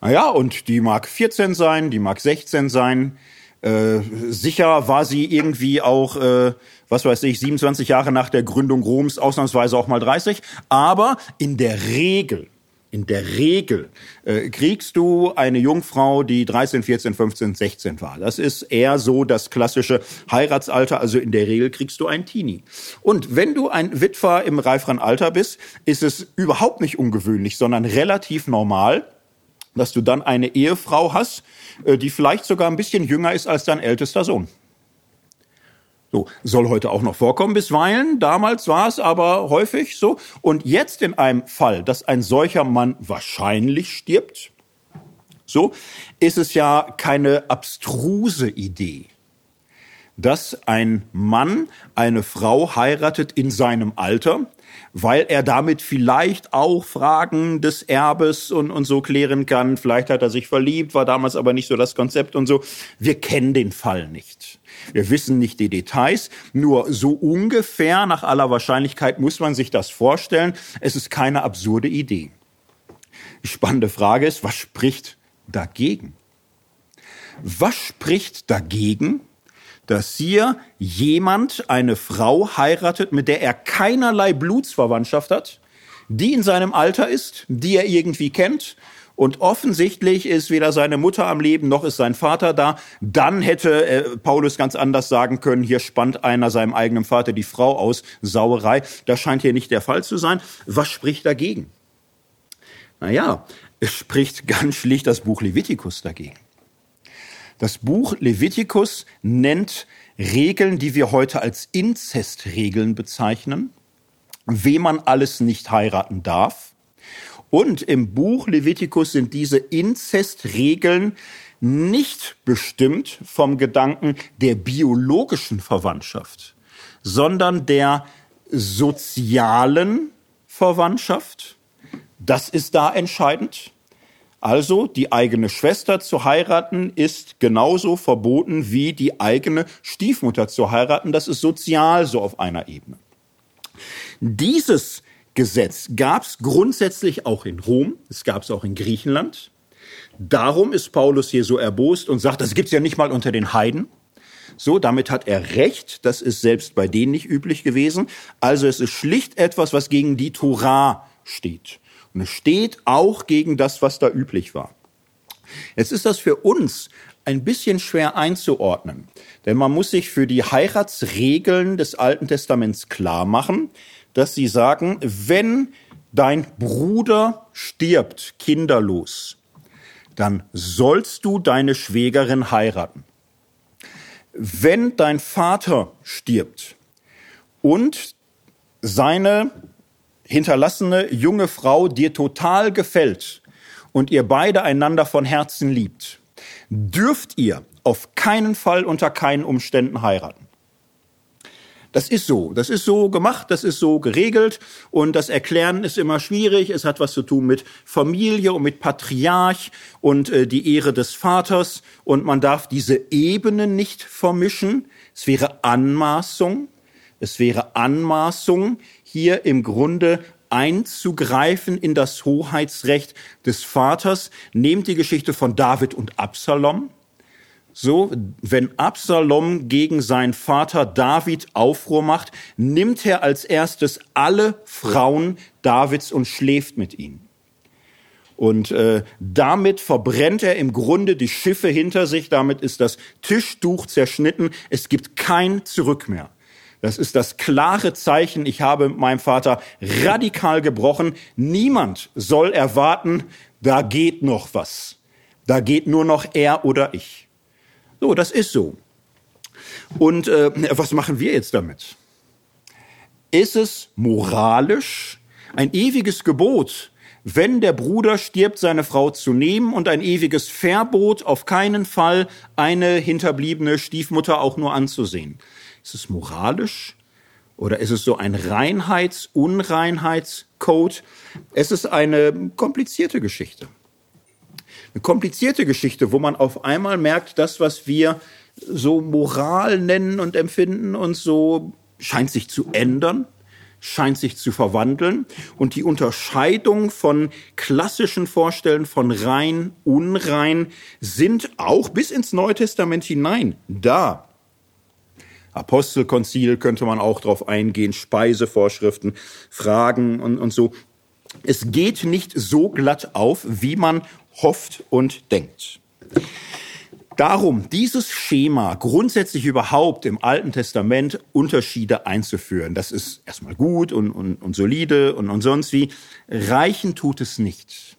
Naja, und die mag 14 sein, die mag 16 sein, äh, sicher war sie irgendwie auch, äh, was weiß ich, 27 Jahre nach der Gründung Roms, ausnahmsweise auch mal 30. Aber in der Regel, in der Regel äh, kriegst du eine Jungfrau, die 13, 14, 15, 16 war. Das ist eher so das klassische Heiratsalter. Also in der Regel kriegst du einen Teenie. Und wenn du ein Witwer im reiferen Alter bist, ist es überhaupt nicht ungewöhnlich, sondern relativ normal, dass du dann eine Ehefrau hast, äh, die vielleicht sogar ein bisschen jünger ist als dein ältester Sohn. So, soll heute auch noch vorkommen bisweilen. Damals war es aber häufig so. Und jetzt in einem Fall, dass ein solcher Mann wahrscheinlich stirbt, so, ist es ja keine abstruse Idee, dass ein Mann eine Frau heiratet in seinem Alter, weil er damit vielleicht auch Fragen des Erbes und, und so klären kann. Vielleicht hat er sich verliebt, war damals aber nicht so das Konzept und so. Wir kennen den Fall nicht. Wir wissen nicht die Details, nur so ungefähr nach aller Wahrscheinlichkeit muss man sich das vorstellen. Es ist keine absurde Idee. Die spannende Frage ist, was spricht dagegen? Was spricht dagegen, dass hier jemand eine Frau heiratet, mit der er keinerlei Blutsverwandtschaft hat, die in seinem Alter ist, die er irgendwie kennt und offensichtlich ist weder seine Mutter am Leben noch ist sein Vater da. Dann hätte äh, Paulus ganz anders sagen können, hier spannt einer seinem eigenen Vater die Frau aus, Sauerei. Das scheint hier nicht der Fall zu sein. Was spricht dagegen? Naja, es spricht ganz schlicht das Buch Levitikus dagegen. Das Buch Levitikus nennt Regeln, die wir heute als Inzestregeln bezeichnen, wem man alles nicht heiraten darf. Und im Buch Levitikus sind diese Inzestregeln nicht bestimmt vom Gedanken der biologischen Verwandtschaft, sondern der sozialen Verwandtschaft. Das ist da entscheidend. Also die eigene Schwester zu heiraten ist genauso verboten wie die eigene Stiefmutter zu heiraten. Das ist sozial so auf einer Ebene. Dieses Gesetz gab es grundsätzlich auch in Rom, es gab es auch in Griechenland. Darum ist Paulus hier so erbost und sagt, das gibt's ja nicht mal unter den Heiden. So, damit hat er recht. Das ist selbst bei denen nicht üblich gewesen. Also es ist schlicht etwas, was gegen die Torah steht. Steht auch gegen das, was da üblich war. Jetzt ist das für uns ein bisschen schwer einzuordnen, denn man muss sich für die Heiratsregeln des Alten Testaments klar machen, dass sie sagen, wenn dein Bruder stirbt, kinderlos, dann sollst du deine Schwägerin heiraten. Wenn dein Vater stirbt und seine hinterlassene junge Frau dir total gefällt und ihr beide einander von Herzen liebt, dürft ihr auf keinen Fall unter keinen Umständen heiraten. Das ist so. Das ist so gemacht, das ist so geregelt und das Erklären ist immer schwierig. Es hat was zu tun mit Familie und mit Patriarch und äh, die Ehre des Vaters und man darf diese Ebenen nicht vermischen. Es wäre Anmaßung. Es wäre Anmaßung, hier im Grunde einzugreifen in das Hoheitsrecht des Vaters. Nehmt die Geschichte von David und Absalom. So, wenn Absalom gegen seinen Vater David Aufruhr macht, nimmt er als erstes alle Frauen Davids und schläft mit ihnen. Und äh, damit verbrennt er im Grunde die Schiffe hinter sich, damit ist das Tischtuch zerschnitten, es gibt kein Zurück mehr. Das ist das klare Zeichen, ich habe mit meinem Vater radikal gebrochen. Niemand soll erwarten, da geht noch was. Da geht nur noch er oder ich. So, das ist so. Und äh, was machen wir jetzt damit? Ist es moralisch ein ewiges Gebot, wenn der Bruder stirbt, seine Frau zu nehmen und ein ewiges Verbot, auf keinen Fall eine hinterbliebene Stiefmutter auch nur anzusehen? Ist es moralisch? Oder ist es so ein Reinheits-, Unreinheitscode? Es ist eine komplizierte Geschichte. Eine komplizierte Geschichte, wo man auf einmal merkt, das, was wir so Moral nennen und empfinden und so, scheint sich zu ändern, scheint sich zu verwandeln. Und die Unterscheidung von klassischen Vorstellen von rein, unrein sind auch bis ins Neue Testament hinein da. Apostelkonzil könnte man auch drauf eingehen, Speisevorschriften, Fragen und, und so. Es geht nicht so glatt auf, wie man hofft und denkt. Darum, dieses Schema grundsätzlich überhaupt im Alten Testament Unterschiede einzuführen, das ist erstmal gut und, und, und solide und, und sonst wie. Reichen tut es nicht.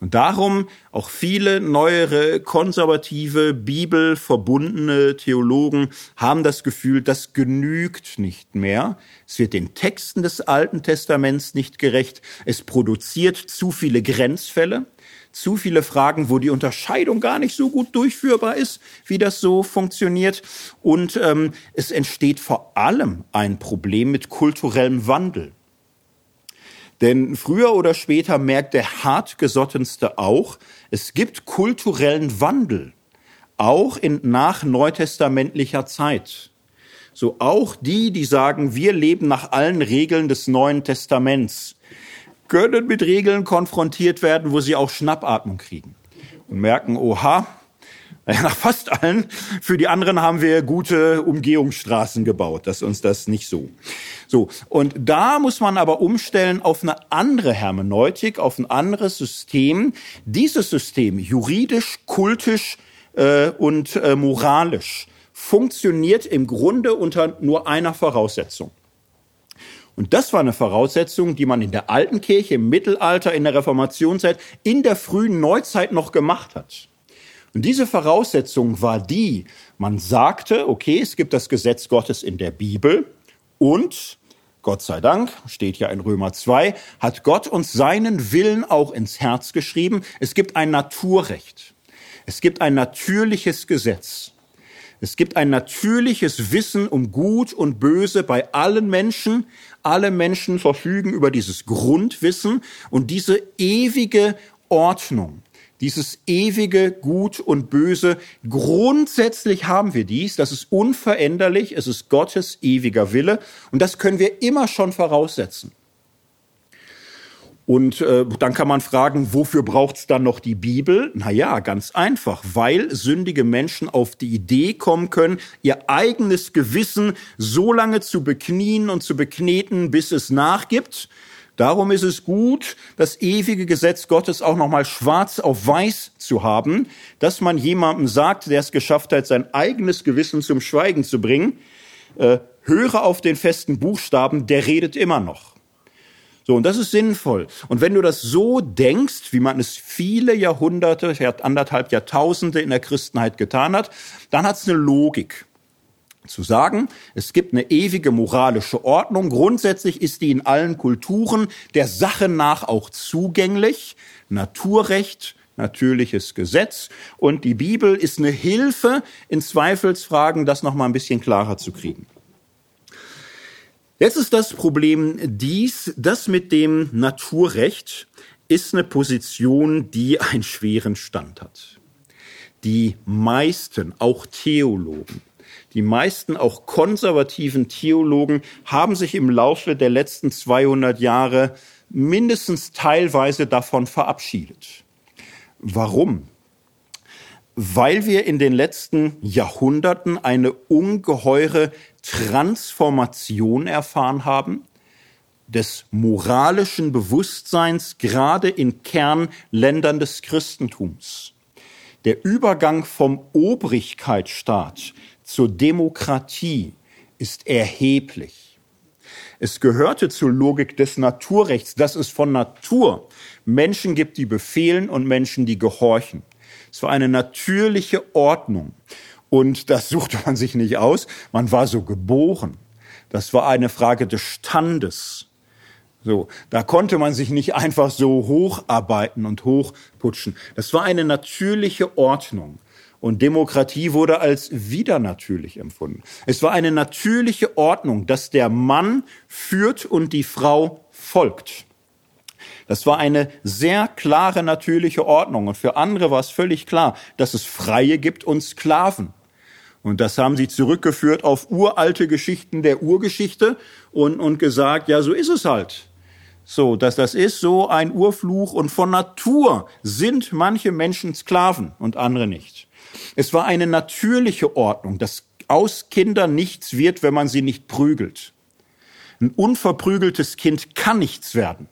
Und darum auch viele neuere, konservative, bibelverbundene Theologen haben das Gefühl, das genügt nicht mehr. Es wird den Texten des Alten Testaments nicht gerecht. Es produziert zu viele Grenzfälle, zu viele Fragen, wo die Unterscheidung gar nicht so gut durchführbar ist, wie das so funktioniert. Und ähm, es entsteht vor allem ein Problem mit kulturellem Wandel. Denn früher oder später merkt der hartgesottenste auch, es gibt kulturellen Wandel, auch in nach neutestamentlicher Zeit. So auch die, die sagen, wir leben nach allen Regeln des Neuen Testaments, können mit Regeln konfrontiert werden, wo sie auch Schnappatmung kriegen und merken, oha, nach fast allen. Für die anderen haben wir gute Umgehungsstraßen gebaut. dass uns das nicht so. So. Und da muss man aber umstellen auf eine andere Hermeneutik, auf ein anderes System. Dieses System, juridisch, kultisch äh, und äh, moralisch, funktioniert im Grunde unter nur einer Voraussetzung. Und das war eine Voraussetzung, die man in der alten Kirche, im Mittelalter, in der Reformationszeit, in der frühen Neuzeit noch gemacht hat. Und diese Voraussetzung war die, man sagte, okay, es gibt das Gesetz Gottes in der Bibel und Gott sei Dank, steht ja in Römer 2, hat Gott uns seinen Willen auch ins Herz geschrieben. Es gibt ein Naturrecht. Es gibt ein natürliches Gesetz. Es gibt ein natürliches Wissen um Gut und Böse bei allen Menschen. Alle Menschen verfügen über dieses Grundwissen und diese ewige Ordnung dieses ewige Gut und Böse. Grundsätzlich haben wir dies, das ist unveränderlich, es ist Gottes ewiger Wille und das können wir immer schon voraussetzen. Und äh, dann kann man fragen, wofür braucht's dann noch die Bibel? Na ja, ganz einfach, weil sündige Menschen auf die Idee kommen können, ihr eigenes Gewissen so lange zu beknien und zu bekneten, bis es nachgibt Darum ist es gut, das ewige Gesetz Gottes auch nochmal schwarz auf weiß zu haben, dass man jemandem sagt, der es geschafft hat, sein eigenes Gewissen zum Schweigen zu bringen, äh, höre auf den festen Buchstaben, der redet immer noch. So, und das ist sinnvoll. Und wenn du das so denkst, wie man es viele Jahrhunderte, anderthalb Jahrtausende in der Christenheit getan hat, dann hat es eine Logik zu sagen, es gibt eine ewige moralische Ordnung. Grundsätzlich ist die in allen Kulturen der Sache nach auch zugänglich. Naturrecht, natürliches Gesetz. Und die Bibel ist eine Hilfe, in Zweifelsfragen das nochmal ein bisschen klarer zu kriegen. Jetzt ist das Problem dies, das mit dem Naturrecht ist eine Position, die einen schweren Stand hat. Die meisten, auch Theologen, die meisten auch konservativen Theologen haben sich im Laufe der letzten 200 Jahre mindestens teilweise davon verabschiedet. Warum? Weil wir in den letzten Jahrhunderten eine ungeheure Transformation erfahren haben des moralischen Bewusstseins, gerade in Kernländern des Christentums. Der Übergang vom Obrigkeitsstaat zur Demokratie ist erheblich. Es gehörte zur Logik des Naturrechts, dass es von Natur Menschen gibt, die befehlen und Menschen, die gehorchen. Es war eine natürliche Ordnung. Und das suchte man sich nicht aus. Man war so geboren. Das war eine Frage des Standes. So, da konnte man sich nicht einfach so hocharbeiten und hochputschen. Das war eine natürliche Ordnung. Und Demokratie wurde als widernatürlich empfunden. Es war eine natürliche Ordnung, dass der Mann führt und die Frau folgt. Das war eine sehr klare natürliche Ordnung. Und für andere war es völlig klar, dass es Freie gibt und Sklaven. Und das haben sie zurückgeführt auf uralte Geschichten der Urgeschichte und, und gesagt, ja, so ist es halt. So, dass das ist so ein Urfluch und von Natur sind manche Menschen Sklaven und andere nicht. Es war eine natürliche Ordnung, dass aus Kindern nichts wird, wenn man sie nicht prügelt. Ein unverprügeltes Kind kann nichts werden.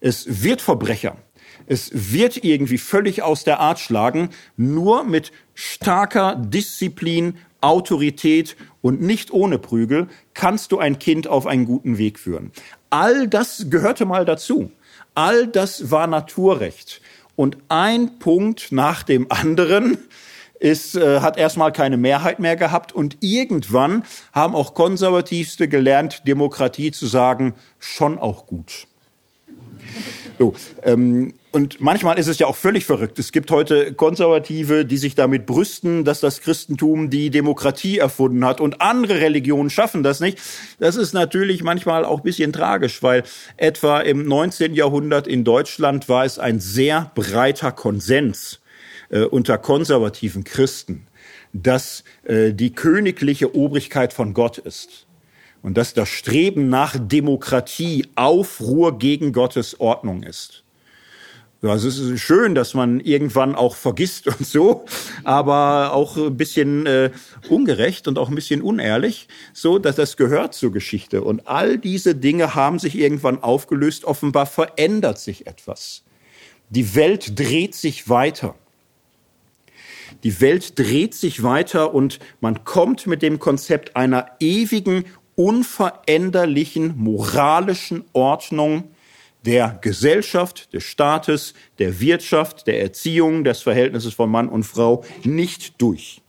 Es wird Verbrecher. Es wird irgendwie völlig aus der Art schlagen, nur mit starker Disziplin Autorität und nicht ohne Prügel kannst du ein Kind auf einen guten Weg führen. All das gehörte mal dazu. All das war Naturrecht. Und ein Punkt nach dem anderen ist, äh, hat erstmal keine Mehrheit mehr gehabt und irgendwann haben auch Konservativste gelernt, Demokratie zu sagen, schon auch gut. So, ähm, und manchmal ist es ja auch völlig verrückt. Es gibt heute Konservative, die sich damit brüsten, dass das Christentum die Demokratie erfunden hat und andere Religionen schaffen das nicht. Das ist natürlich manchmal auch ein bisschen tragisch, weil etwa im 19. Jahrhundert in Deutschland war es ein sehr breiter Konsens äh, unter konservativen Christen, dass äh, die königliche Obrigkeit von Gott ist und dass das Streben nach Demokratie Aufruhr gegen Gottes Ordnung ist. Also es ist schön, dass man irgendwann auch vergisst und so, aber auch ein bisschen äh, ungerecht und auch ein bisschen unehrlich, so dass das gehört zur Geschichte. Und all diese Dinge haben sich irgendwann aufgelöst. Offenbar verändert sich etwas. Die Welt dreht sich weiter. Die Welt dreht sich weiter und man kommt mit dem Konzept einer ewigen, unveränderlichen moralischen Ordnung der Gesellschaft, des Staates, der Wirtschaft, der Erziehung, des Verhältnisses von Mann und Frau nicht durch.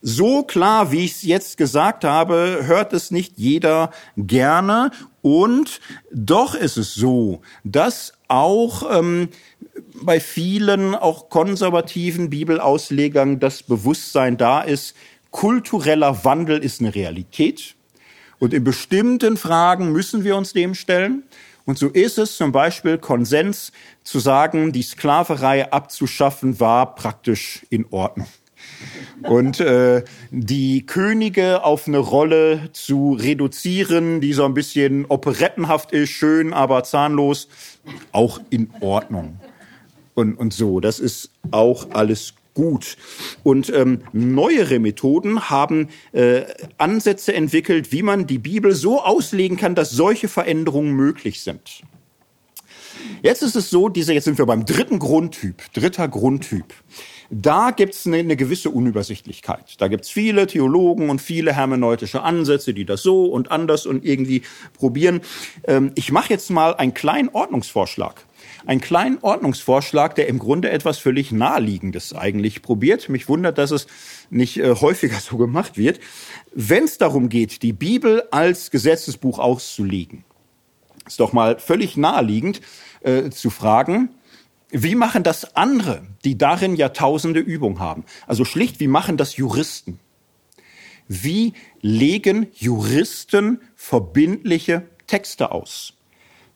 So klar, wie ich es jetzt gesagt habe, hört es nicht jeder gerne. Und doch ist es so, dass auch ähm, bei vielen, auch konservativen Bibelauslegern, das Bewusstsein da ist, kultureller Wandel ist eine Realität. Und in bestimmten Fragen müssen wir uns dem stellen. Und so ist es zum Beispiel Konsens zu sagen, die Sklaverei abzuschaffen war praktisch in Ordnung. Und äh, die Könige auf eine Rolle zu reduzieren, die so ein bisschen operettenhaft ist, schön, aber zahnlos, auch in Ordnung. Und, und so, das ist auch alles gut. Und ähm, neuere Methoden haben äh, Ansätze entwickelt, wie man die Bibel so auslegen kann, dass solche Veränderungen möglich sind. Jetzt ist es so, diese, jetzt sind wir beim dritten Grundtyp, dritter Grundtyp. Da gibt es eine, eine gewisse Unübersichtlichkeit. Da gibt es viele Theologen und viele hermeneutische Ansätze, die das so und anders und irgendwie probieren. Ähm, ich mache jetzt mal einen kleinen Ordnungsvorschlag einen kleinen Ordnungsvorschlag, der im Grunde etwas völlig Naheliegendes eigentlich probiert. Mich wundert, dass es nicht äh, häufiger so gemacht wird. Wenn es darum geht, die Bibel als Gesetzesbuch auszulegen, ist doch mal völlig naheliegend äh, zu fragen, wie machen das andere, die darin Jahrtausende Übung haben? Also schlicht, wie machen das Juristen? Wie legen Juristen verbindliche Texte aus?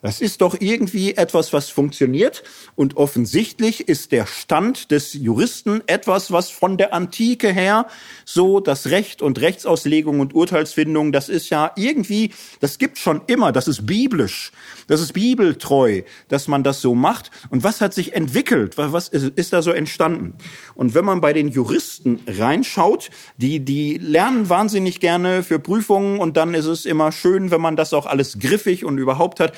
Das ist doch irgendwie etwas, was funktioniert. Und offensichtlich ist der Stand des Juristen etwas, was von der Antike her so das Recht und Rechtsauslegung und Urteilsfindung, das ist ja irgendwie, das gibt schon immer, das ist biblisch, das ist bibeltreu, dass man das so macht. Und was hat sich entwickelt? Was ist da so entstanden? Und wenn man bei den Juristen reinschaut, die, die lernen wahnsinnig gerne für Prüfungen und dann ist es immer schön, wenn man das auch alles griffig und überhaupt hat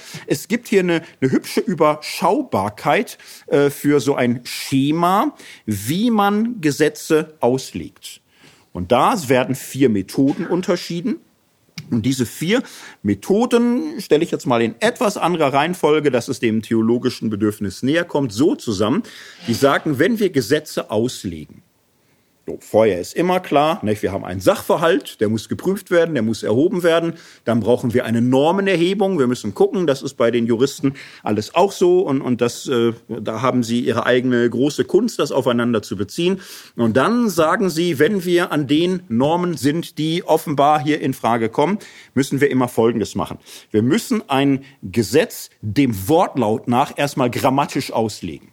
gibt hier eine, eine hübsche Überschaubarkeit äh, für so ein Schema, wie man Gesetze auslegt. Und da werden vier Methoden unterschieden. Und diese vier Methoden stelle ich jetzt mal in etwas anderer Reihenfolge, dass es dem theologischen Bedürfnis näher kommt, so zusammen. Die sagen, wenn wir Gesetze auslegen, so, vorher ist immer klar, nicht, wir haben einen Sachverhalt, der muss geprüft werden, der muss erhoben werden. Dann brauchen wir eine Normenerhebung. Wir müssen gucken, das ist bei den Juristen alles auch so. Und, und das, äh, da haben sie ihre eigene große Kunst, das aufeinander zu beziehen. Und dann sagen sie, wenn wir an den Normen sind, die offenbar hier in Frage kommen, müssen wir immer Folgendes machen. Wir müssen ein Gesetz dem Wortlaut nach erstmal grammatisch auslegen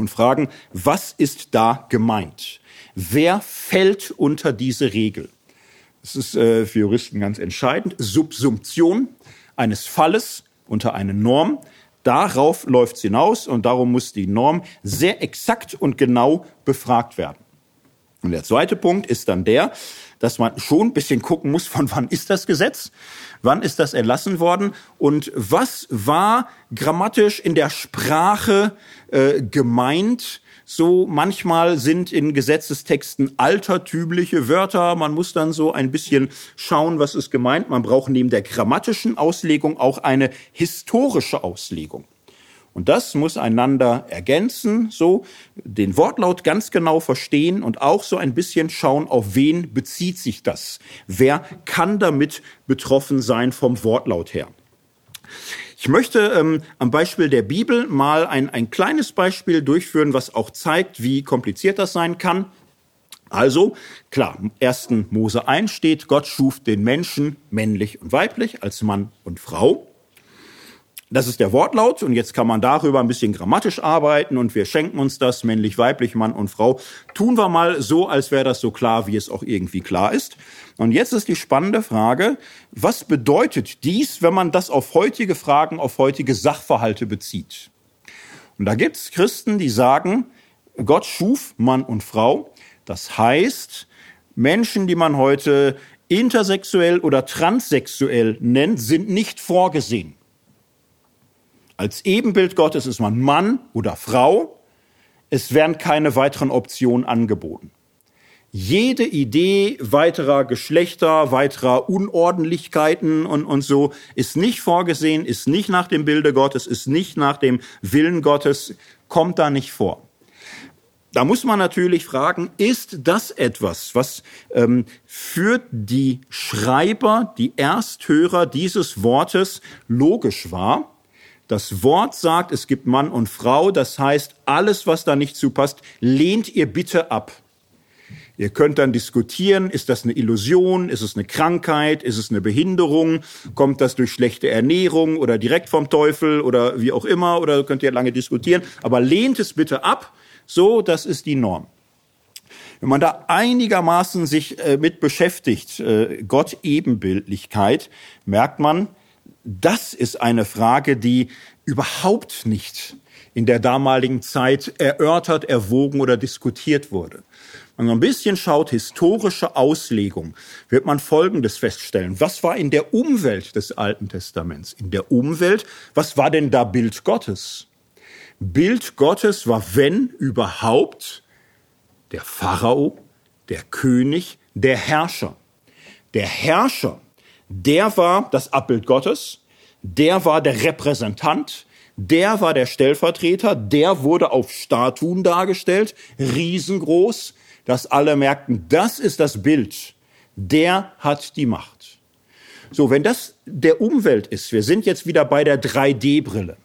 und fragen, was ist da gemeint? Wer fällt unter diese Regel? Das ist äh, für Juristen ganz entscheidend. Subsumption eines Falles unter eine Norm. Darauf läuft es hinaus und darum muss die Norm sehr exakt und genau befragt werden. Und der zweite Punkt ist dann der, dass man schon ein bisschen gucken muss, von wann ist das Gesetz, wann ist das erlassen worden und was war grammatisch in der Sprache äh, gemeint, So manchmal sind in Gesetzestexten altertümliche Wörter. Man muss dann so ein bisschen schauen, was ist gemeint. Man braucht neben der grammatischen Auslegung auch eine historische Auslegung. Und das muss einander ergänzen, so den Wortlaut ganz genau verstehen und auch so ein bisschen schauen, auf wen bezieht sich das? Wer kann damit betroffen sein vom Wortlaut her? Ich möchte ähm, am Beispiel der Bibel mal ein, ein kleines Beispiel durchführen, was auch zeigt, wie kompliziert das sein kann. Also, klar, im 1. Mose 1 steht, Gott schuf den Menschen männlich und weiblich als Mann und Frau. Das ist der Wortlaut und jetzt kann man darüber ein bisschen grammatisch arbeiten und wir schenken uns das, männlich, weiblich, Mann und Frau. Tun wir mal so, als wäre das so klar, wie es auch irgendwie klar ist. Und jetzt ist die spannende Frage, was bedeutet dies, wenn man das auf heutige Fragen, auf heutige Sachverhalte bezieht? Und da gibt es Christen, die sagen, Gott schuf Mann und Frau. Das heißt, Menschen, die man heute intersexuell oder transsexuell nennt, sind nicht vorgesehen. Als Ebenbild Gottes ist man Mann oder Frau. Es werden keine weiteren Optionen angeboten. Jede Idee weiterer Geschlechter, weiterer Unordentlichkeiten und, und so ist nicht vorgesehen, ist nicht nach dem Bilde Gottes, ist nicht nach dem Willen Gottes, kommt da nicht vor. Da muss man natürlich fragen, ist das etwas, was ähm, für die Schreiber, die Ersthörer dieses Wortes logisch war? Das Wort sagt, es gibt Mann und Frau, das heißt, alles, was da nicht zupasst, lehnt ihr bitte ab. Ihr könnt dann diskutieren, ist das eine Illusion, ist es eine Krankheit, ist es eine Behinderung, kommt das durch schlechte Ernährung oder direkt vom Teufel oder wie auch immer, oder könnt ihr lange diskutieren, aber lehnt es bitte ab, so, das ist die Norm. Wenn man da einigermaßen sich äh, mit beschäftigt, äh, Gott Ebenbildlichkeit, merkt man, das ist eine Frage, die überhaupt nicht in der damaligen Zeit erörtert, erwogen oder diskutiert wurde. Wenn man ein bisschen schaut, historische Auslegung, wird man Folgendes feststellen. Was war in der Umwelt des Alten Testaments? In der Umwelt, was war denn da Bild Gottes? Bild Gottes war, wenn überhaupt, der Pharao, der König, der Herrscher. Der Herrscher der war das Abbild Gottes, der war der Repräsentant, der war der Stellvertreter, der wurde auf Statuen dargestellt, riesengroß, dass alle merkten, das ist das Bild, der hat die Macht. So, wenn das der Umwelt ist, wir sind jetzt wieder bei der 3D-Brille,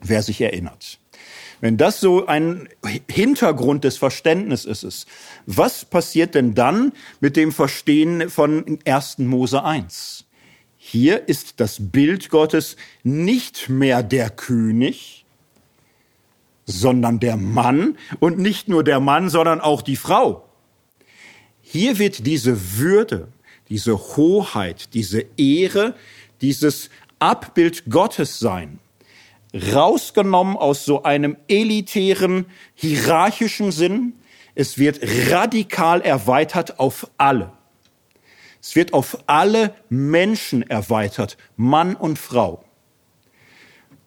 wer sich erinnert. Wenn das so ein Hintergrund des Verständnisses ist, was passiert denn dann mit dem Verstehen von 1. Mose 1? Hier ist das Bild Gottes nicht mehr der König, sondern der Mann und nicht nur der Mann, sondern auch die Frau. Hier wird diese Würde, diese Hoheit, diese Ehre, dieses Abbild Gottes sein, rausgenommen aus so einem elitären, hierarchischen Sinn. Es wird radikal erweitert auf alle. Es wird auf alle Menschen erweitert, Mann und Frau.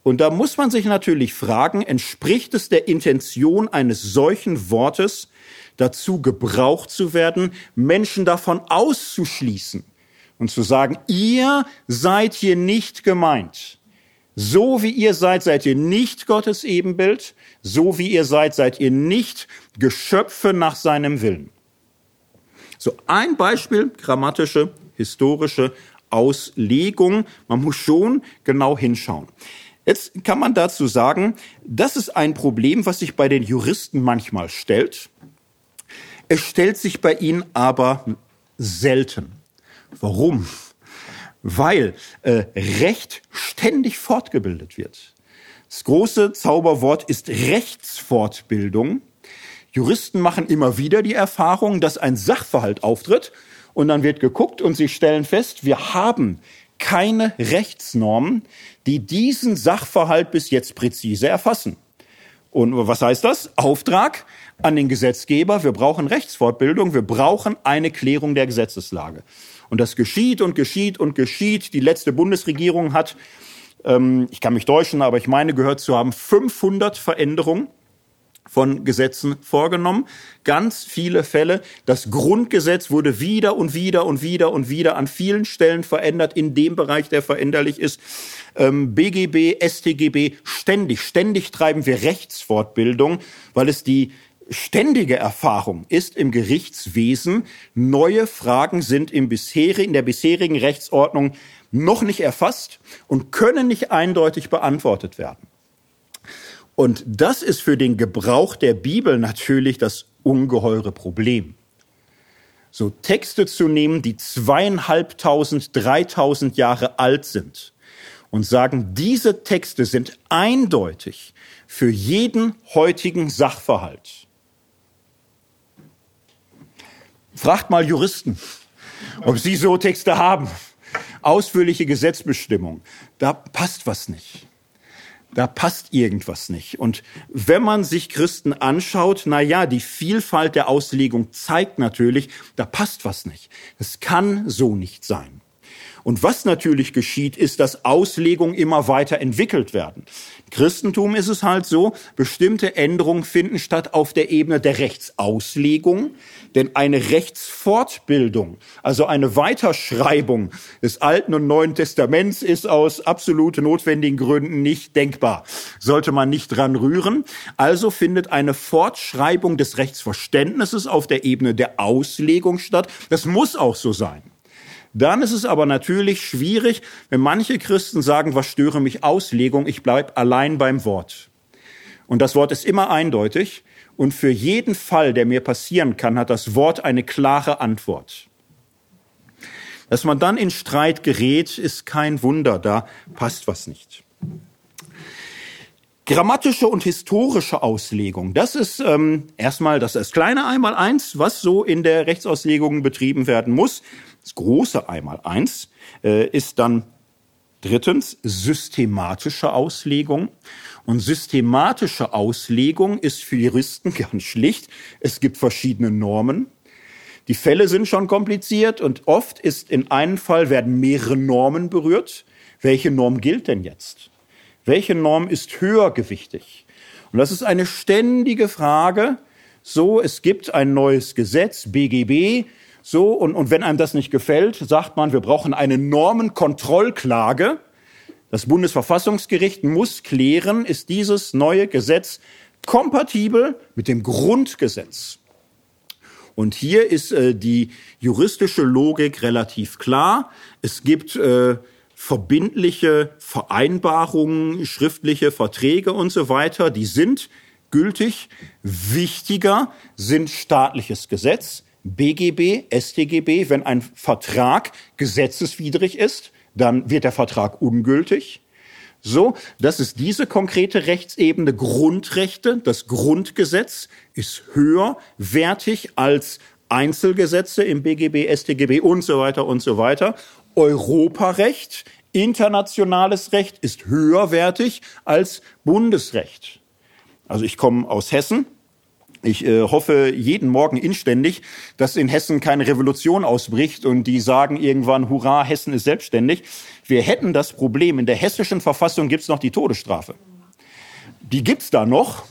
Und da muss man sich natürlich fragen, entspricht es der Intention eines solchen Wortes, dazu gebraucht zu werden, Menschen davon auszuschließen und zu sagen, ihr seid hier nicht gemeint. So wie ihr seid, seid ihr nicht Gottes Ebenbild. So wie ihr seid, seid ihr nicht Geschöpfe nach seinem Willen. So ein Beispiel, grammatische, historische Auslegung. Man muss schon genau hinschauen. Jetzt kann man dazu sagen, das ist ein Problem, was sich bei den Juristen manchmal stellt. Es stellt sich bei ihnen aber selten. Warum? Weil äh, Recht ständig fortgebildet wird. Das große Zauberwort ist Rechtsfortbildung. Juristen machen immer wieder die Erfahrung, dass ein Sachverhalt auftritt und dann wird geguckt und sie stellen fest, wir haben keine Rechtsnormen, die diesen Sachverhalt bis jetzt präzise erfassen. Und was heißt das? Auftrag an den Gesetzgeber, wir brauchen Rechtsfortbildung, wir brauchen eine Klärung der Gesetzeslage. Und das geschieht und geschieht und geschieht. Die letzte Bundesregierung hat, ähm, ich kann mich täuschen, aber ich meine gehört zu haben, 500 Veränderungen von Gesetzen vorgenommen. Ganz viele Fälle. Das Grundgesetz wurde wieder und wieder und wieder und wieder an vielen Stellen verändert in dem Bereich, der veränderlich ist. Ähm, BGB, StGB, ständig, ständig treiben wir Rechtsfortbildung, weil es die ständige Erfahrung ist im Gerichtswesen, neue Fragen sind im bisherigen, in der bisherigen Rechtsordnung noch nicht erfasst und können nicht eindeutig beantwortet werden. Und das ist für den Gebrauch der Bibel natürlich das ungeheure Problem. So Texte zu nehmen, die zweieinhalbtausend, dreitausend Jahre alt sind und sagen, diese Texte sind eindeutig für jeden heutigen Sachverhalt. Fragt mal Juristen, ob sie so Texte haben. Ausführliche Gesetzbestimmung. Da passt was nicht. Da passt irgendwas nicht. Und wenn man sich Christen anschaut, na ja, die Vielfalt der Auslegung zeigt natürlich, da passt was nicht. Es kann so nicht sein. Und was natürlich geschieht, ist, dass Auslegungen immer weiter entwickelt werden. Christentum ist es halt so, bestimmte Änderungen finden statt auf der Ebene der Rechtsauslegung, denn eine Rechtsfortbildung, also eine Weiterschreibung des Alten und Neuen Testaments ist aus absolut notwendigen Gründen nicht denkbar. Sollte man nicht dran rühren. Also findet eine Fortschreibung des Rechtsverständnisses auf der Ebene der Auslegung statt. Das muss auch so sein. Dann ist es aber natürlich schwierig, wenn manche Christen sagen, was störe mich Auslegung, ich bleib allein beim Wort. Und das Wort ist immer eindeutig. Und für jeden Fall, der mir passieren kann, hat das Wort eine klare Antwort. Dass man dann in Streit gerät, ist kein Wunder, da passt was nicht. Grammatische und historische Auslegung, das ist ähm, erstmal das, das kleine Einmaleins, was so in der Rechtsauslegung betrieben werden muss. Das große Einmaleins äh, ist dann drittens systematische Auslegung. Und systematische Auslegung ist für Juristen ganz schlicht. Es gibt verschiedene Normen. Die Fälle sind schon kompliziert und oft ist in einem Fall werden mehrere Normen berührt. Welche Norm gilt denn jetzt? Welche Norm ist höhergewichtig? Und das ist eine ständige Frage. So, es gibt ein neues Gesetz, BGB, so, und, und wenn einem das nicht gefällt, sagt man, wir brauchen eine Normenkontrollklage. Das Bundesverfassungsgericht muss klären, ist dieses neue Gesetz kompatibel mit dem Grundgesetz. Und hier ist äh, die juristische Logik relativ klar. Es gibt äh, verbindliche Vereinbarungen, schriftliche Verträge und so weiter, die sind gültig. Wichtiger sind staatliches Gesetz, BGB, StGB. Wenn ein Vertrag gesetzeswidrig ist, dann wird der Vertrag ungültig. So, das ist diese konkrete Rechtsebene Grundrechte. Das Grundgesetz ist höherwertig als Einzelgesetze im BGB, StGB und so weiter und so weiter. Europarecht, internationales Recht ist höherwertig als Bundesrecht. Also ich komme aus Hessen. Ich äh, hoffe jeden Morgen inständig, dass in Hessen keine Revolution ausbricht und die sagen irgendwann, hurra, Hessen ist selbstständig. Wir hätten das Problem, in der hessischen Verfassung gibt's noch die Todesstrafe. Die gibt's da noch,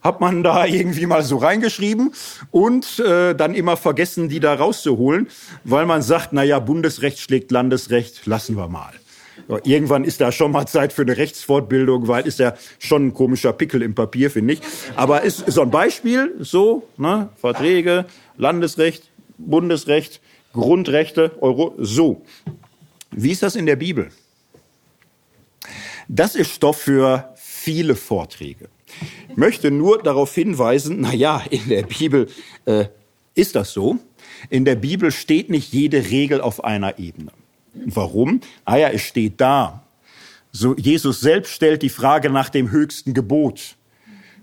hat man da irgendwie mal so reingeschrieben und äh, dann immer vergessen, die da rauszuholen, weil man sagt, na ja, Bundesrecht schlägt Landesrecht, lassen wir mal. Irgendwann ist da schon mal Zeit für eine Rechtsfortbildung, weil ist ja schon ein komischer Pickel im Papier, finde ich. Aber ist so ein Beispiel, so, ne, Verträge, Landesrecht, Bundesrecht, Grundrechte, Euro, so. Wie ist das in der Bibel? Das ist Stoff für viele Vorträge. Ich möchte nur darauf hinweisen, na ja, in der Bibel äh, ist das so. In der Bibel steht nicht jede Regel auf einer Ebene. Warum? Ah ja, es steht da. So, Jesus selbst stellt die Frage nach dem höchsten Gebot.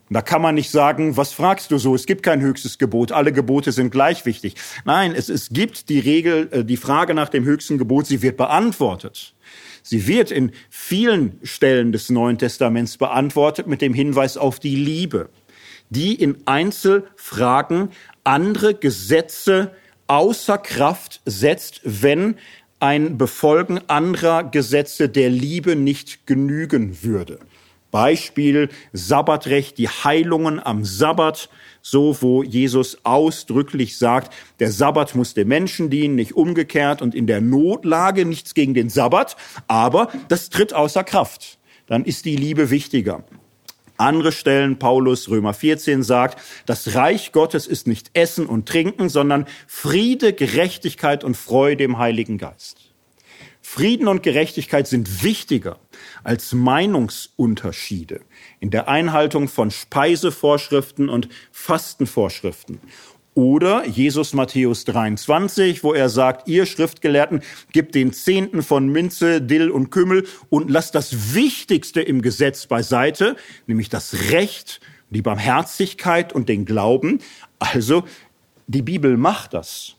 Da kann man nicht sagen, was fragst du so? Es gibt kein höchstes Gebot. Alle Gebote sind gleich wichtig. Nein, es, es gibt die Regel, äh, die Frage nach dem höchsten Gebot, sie wird beantwortet. Sie wird in vielen Stellen des Neuen Testaments beantwortet mit dem Hinweis auf die Liebe, die in Einzelfragen andere Gesetze außer Kraft setzt, wenn ein Befolgen anderer Gesetze der Liebe nicht genügen würde. Beispiel Sabbatrecht, die Heilungen am Sabbat, so wo Jesus ausdrücklich sagt, der Sabbat muss dem Menschen dienen, nicht umgekehrt und in der Notlage nichts gegen den Sabbat, aber das tritt außer Kraft. Dann ist die Liebe wichtiger. Andere Stellen, Paulus, Römer 14 sagt, das Reich Gottes ist nicht Essen und Trinken, sondern Friede, Gerechtigkeit und Freude im Heiligen Geist. Frieden und Gerechtigkeit sind wichtiger als Meinungsunterschiede in der Einhaltung von Speisevorschriften und Fastenvorschriften. Oder Jesus Matthäus 23, wo er sagt, ihr Schriftgelehrten, gebt den Zehnten von Minze, Dill und Kümmel und lasst das Wichtigste im Gesetz beiseite, nämlich das Recht, die Barmherzigkeit und den Glauben. Also die Bibel macht das.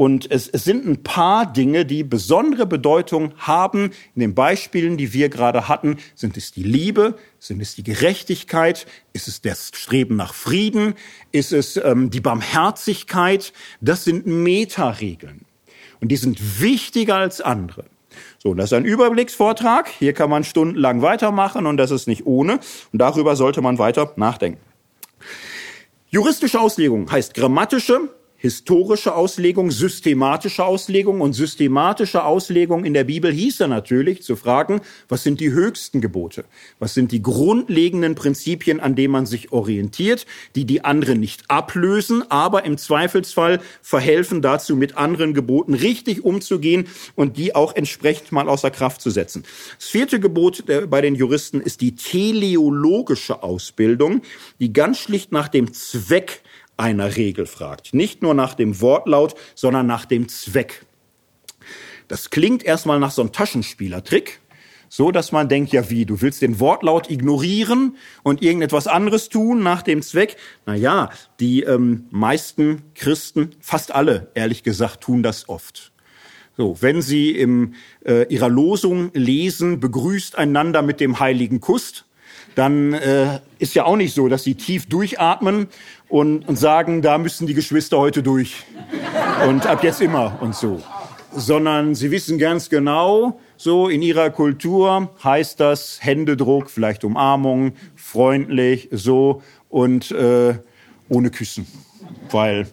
Und es, es sind ein paar Dinge, die besondere Bedeutung haben. In den Beispielen, die wir gerade hatten, sind es die Liebe, sind es die Gerechtigkeit, ist es das Streben nach Frieden, ist es ähm, die Barmherzigkeit. Das sind Metaregeln. Und die sind wichtiger als andere. So, das ist ein Überblicksvortrag. Hier kann man stundenlang weitermachen und das ist nicht ohne. Und darüber sollte man weiter nachdenken. Juristische Auslegung heißt grammatische, historische Auslegung, systematische Auslegung. Und systematische Auslegung in der Bibel hieße natürlich zu fragen, was sind die höchsten Gebote? Was sind die grundlegenden Prinzipien, an denen man sich orientiert, die die anderen nicht ablösen, aber im Zweifelsfall verhelfen dazu, mit anderen Geboten richtig umzugehen und die auch entsprechend mal außer Kraft zu setzen. Das vierte Gebot bei den Juristen ist die teleologische Ausbildung, die ganz schlicht nach dem Zweck einer Regel fragt. Nicht nur nach dem Wortlaut, sondern nach dem Zweck. Das klingt erstmal nach so einem Taschenspielertrick, so dass man denkt, ja wie, du willst den Wortlaut ignorieren und irgendetwas anderes tun nach dem Zweck? Na ja, die ähm, meisten Christen, fast alle, ehrlich gesagt, tun das oft. So, wenn sie in äh, ihrer Losung lesen, begrüßt einander mit dem heiligen Kuss, dann äh, ist ja auch nicht so, dass sie tief durchatmen und, und sagen, da müssen die Geschwister heute durch und ab jetzt immer und so. Sondern sie wissen ganz genau, so in ihrer Kultur heißt das Händedruck, vielleicht Umarmung, freundlich, so und äh, ohne Küssen. Weil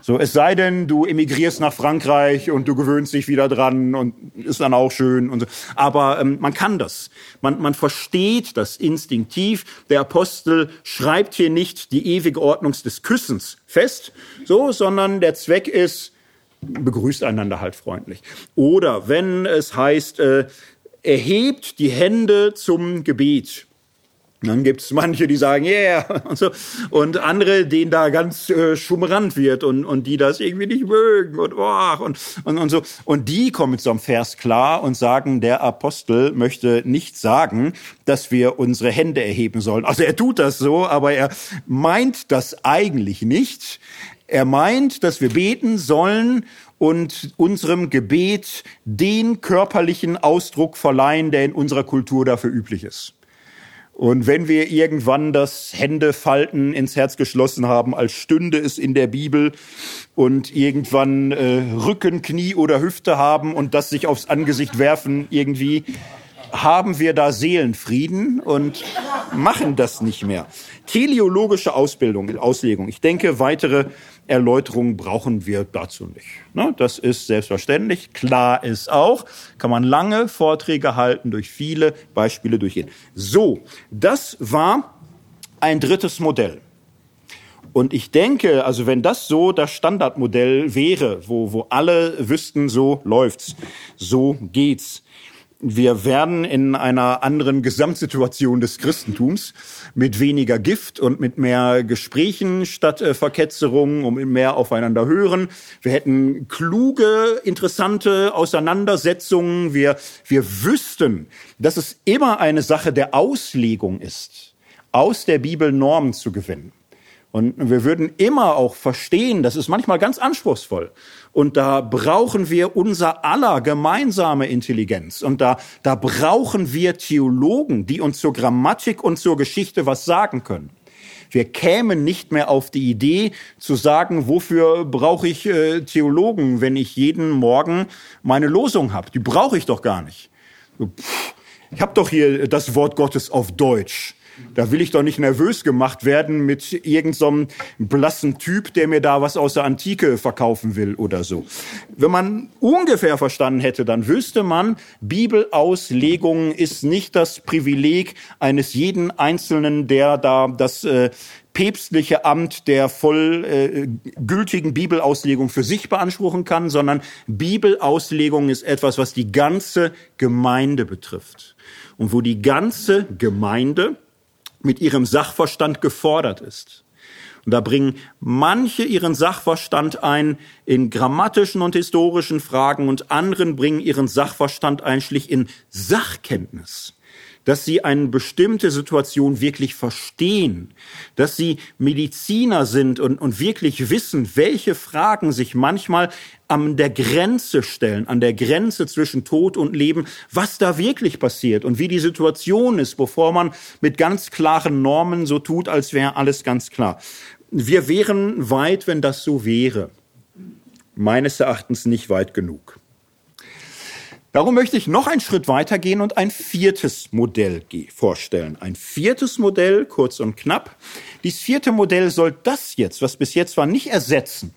so, es sei denn, du emigrierst nach Frankreich und du gewöhnst dich wieder dran und ist dann auch schön und so. Aber ähm, man kann das. Man, man versteht das instinktiv. Der Apostel schreibt hier nicht die ewige Ordnung des Küssens fest, so, sondern der Zweck ist, begrüßt einander halt freundlich. Oder wenn es heißt, äh, erhebt die Hände zum Gebet. Dann gibt's manche, die sagen, yeah, und so. Und andere, denen da ganz äh, schummerant wird und, und die das irgendwie nicht mögen und, oh, und, und, und so. Und die kommen mit so einem Vers klar und sagen, der Apostel möchte nicht sagen, dass wir unsere Hände erheben sollen. Also er tut das so, aber er meint das eigentlich nicht. Er meint, dass wir beten sollen und unserem Gebet den körperlichen Ausdruck verleihen, der in unserer Kultur dafür üblich ist. Und wenn wir irgendwann das Händefalten ins Herz geschlossen haben, als stünde es in der Bibel und irgendwann äh, Rücken, Knie oder Hüfte haben und das sich aufs Angesicht werfen irgendwie, haben wir da Seelenfrieden und machen das nicht mehr. Teleologische Ausbildung, Auslegung. Ich denke, weitere Erläuterungen brauchen wir dazu nicht. Ne, das ist selbstverständlich. Klar ist auch, kann man lange Vorträge halten, durch viele Beispiele durchgehen. So, das war ein drittes Modell. Und ich denke, also wenn das so das Standardmodell wäre, wo, wo alle wüssten, so läuft's, so geht's, wir werden in einer anderen Gesamtsituation des Christentums mit weniger Gift und mit mehr Gesprächen statt äh, Verketzerungen mit mehr aufeinander hören. Wir hätten kluge, interessante Auseinandersetzungen. Wir, wir wüssten, dass es immer eine Sache der Auslegung ist, aus der Bibel Normen zu gewinnen. Und wir würden immer auch verstehen, das ist manchmal ganz anspruchsvoll. Und da brauchen wir unser aller gemeinsame Intelligenz. Und da, da brauchen wir Theologen, die uns zur Grammatik und zur Geschichte was sagen können. Wir kämen nicht mehr auf die Idee zu sagen, wofür brauche ich äh, Theologen, wenn ich jeden Morgen meine Losung habe. Die brauche ich doch gar nicht. Ich habe doch hier das Wort Gottes auf Deutsch. Da will ich doch nicht nervös gemacht werden mit irgendeinem so blassen Typ, der mir da was aus der Antike verkaufen will oder so. Wenn man ungefähr verstanden hätte, dann wüsste man, Bibelauslegung ist nicht das Privileg eines jeden Einzelnen, der da das äh, päpstliche Amt der voll äh, gültigen Bibelauslegung für sich beanspruchen kann, sondern Bibelauslegung ist etwas, was die ganze Gemeinde betrifft und wo die ganze Gemeinde mit ihrem Sachverstand gefordert ist. Und da bringen manche ihren Sachverstand ein in grammatischen und historischen Fragen und anderen bringen ihren Sachverstand ein schlicht in Sachkenntnis dass sie eine bestimmte Situation wirklich verstehen, dass sie Mediziner sind und, und wirklich wissen, welche Fragen sich manchmal an der Grenze stellen, an der Grenze zwischen Tod und Leben, was da wirklich passiert und wie die Situation ist, bevor man mit ganz klaren Normen so tut, als wäre alles ganz klar. Wir wären weit, wenn das so wäre. Meines Erachtens nicht weit genug. Darum möchte ich noch einen Schritt weitergehen und ein viertes Modell vorstellen. Ein viertes Modell, kurz und knapp. Dieses vierte Modell soll das jetzt, was bis jetzt war, nicht ersetzen.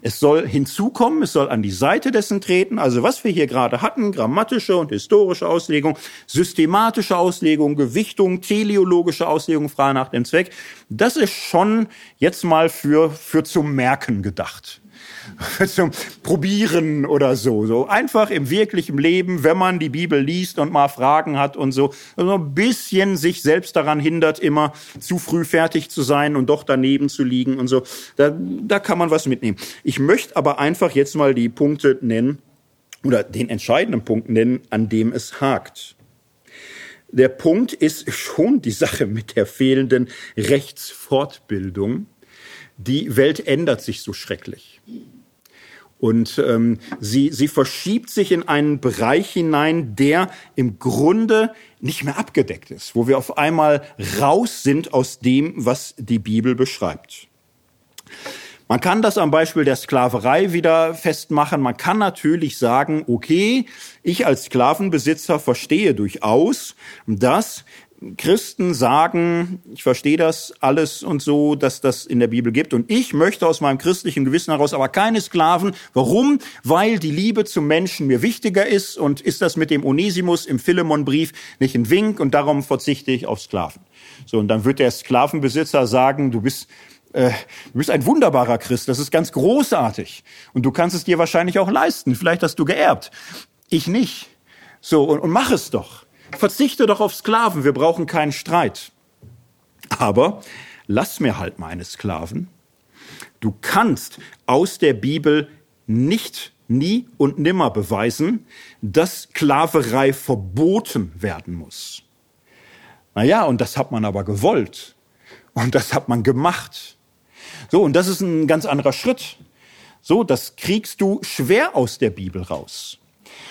Es soll hinzukommen, es soll an die Seite dessen treten. Also was wir hier gerade hatten, grammatische und historische Auslegung, systematische Auslegung, Gewichtung, teleologische Auslegung, frei nach dem Zweck, das ist schon jetzt mal für, für zum Merken gedacht. zum Probieren oder so. So einfach im wirklichen Leben, wenn man die Bibel liest und mal Fragen hat und so, also ein bisschen sich selbst daran hindert, immer zu früh fertig zu sein und doch daneben zu liegen und so. Da, da kann man was mitnehmen. Ich möchte aber einfach jetzt mal die Punkte nennen oder den entscheidenden Punkt nennen, an dem es hakt. Der Punkt ist schon die Sache mit der fehlenden Rechtsfortbildung. Die Welt ändert sich so schrecklich. Und ähm, sie, sie verschiebt sich in einen Bereich hinein, der im Grunde nicht mehr abgedeckt ist, wo wir auf einmal raus sind aus dem, was die Bibel beschreibt. Man kann das am Beispiel der Sklaverei wieder festmachen. Man kann natürlich sagen, okay, ich als Sklavenbesitzer verstehe durchaus, dass Christen sagen, ich verstehe das alles und so, dass das in der Bibel gibt. Und ich möchte aus meinem christlichen Gewissen heraus aber keine Sklaven. Warum? Weil die Liebe zum Menschen mir wichtiger ist und ist das mit dem Onesimus im Philemonbrief nicht ein Wink und darum verzichte ich auf Sklaven. So, und dann wird der Sklavenbesitzer sagen, du bist, äh, du bist ein wunderbarer Christ, das ist ganz großartig. Und du kannst es dir wahrscheinlich auch leisten. Vielleicht hast du geerbt. Ich nicht. So, und, und mach es doch. Verzichte doch auf Sklaven, wir brauchen keinen Streit. Aber lass mir halt meine Sklaven. Du kannst aus der Bibel nicht, nie und nimmer beweisen, dass Sklaverei verboten werden muss. Naja, und das hat man aber gewollt. Und das hat man gemacht. So, und das ist ein ganz anderer Schritt. So, das kriegst du schwer aus der Bibel raus.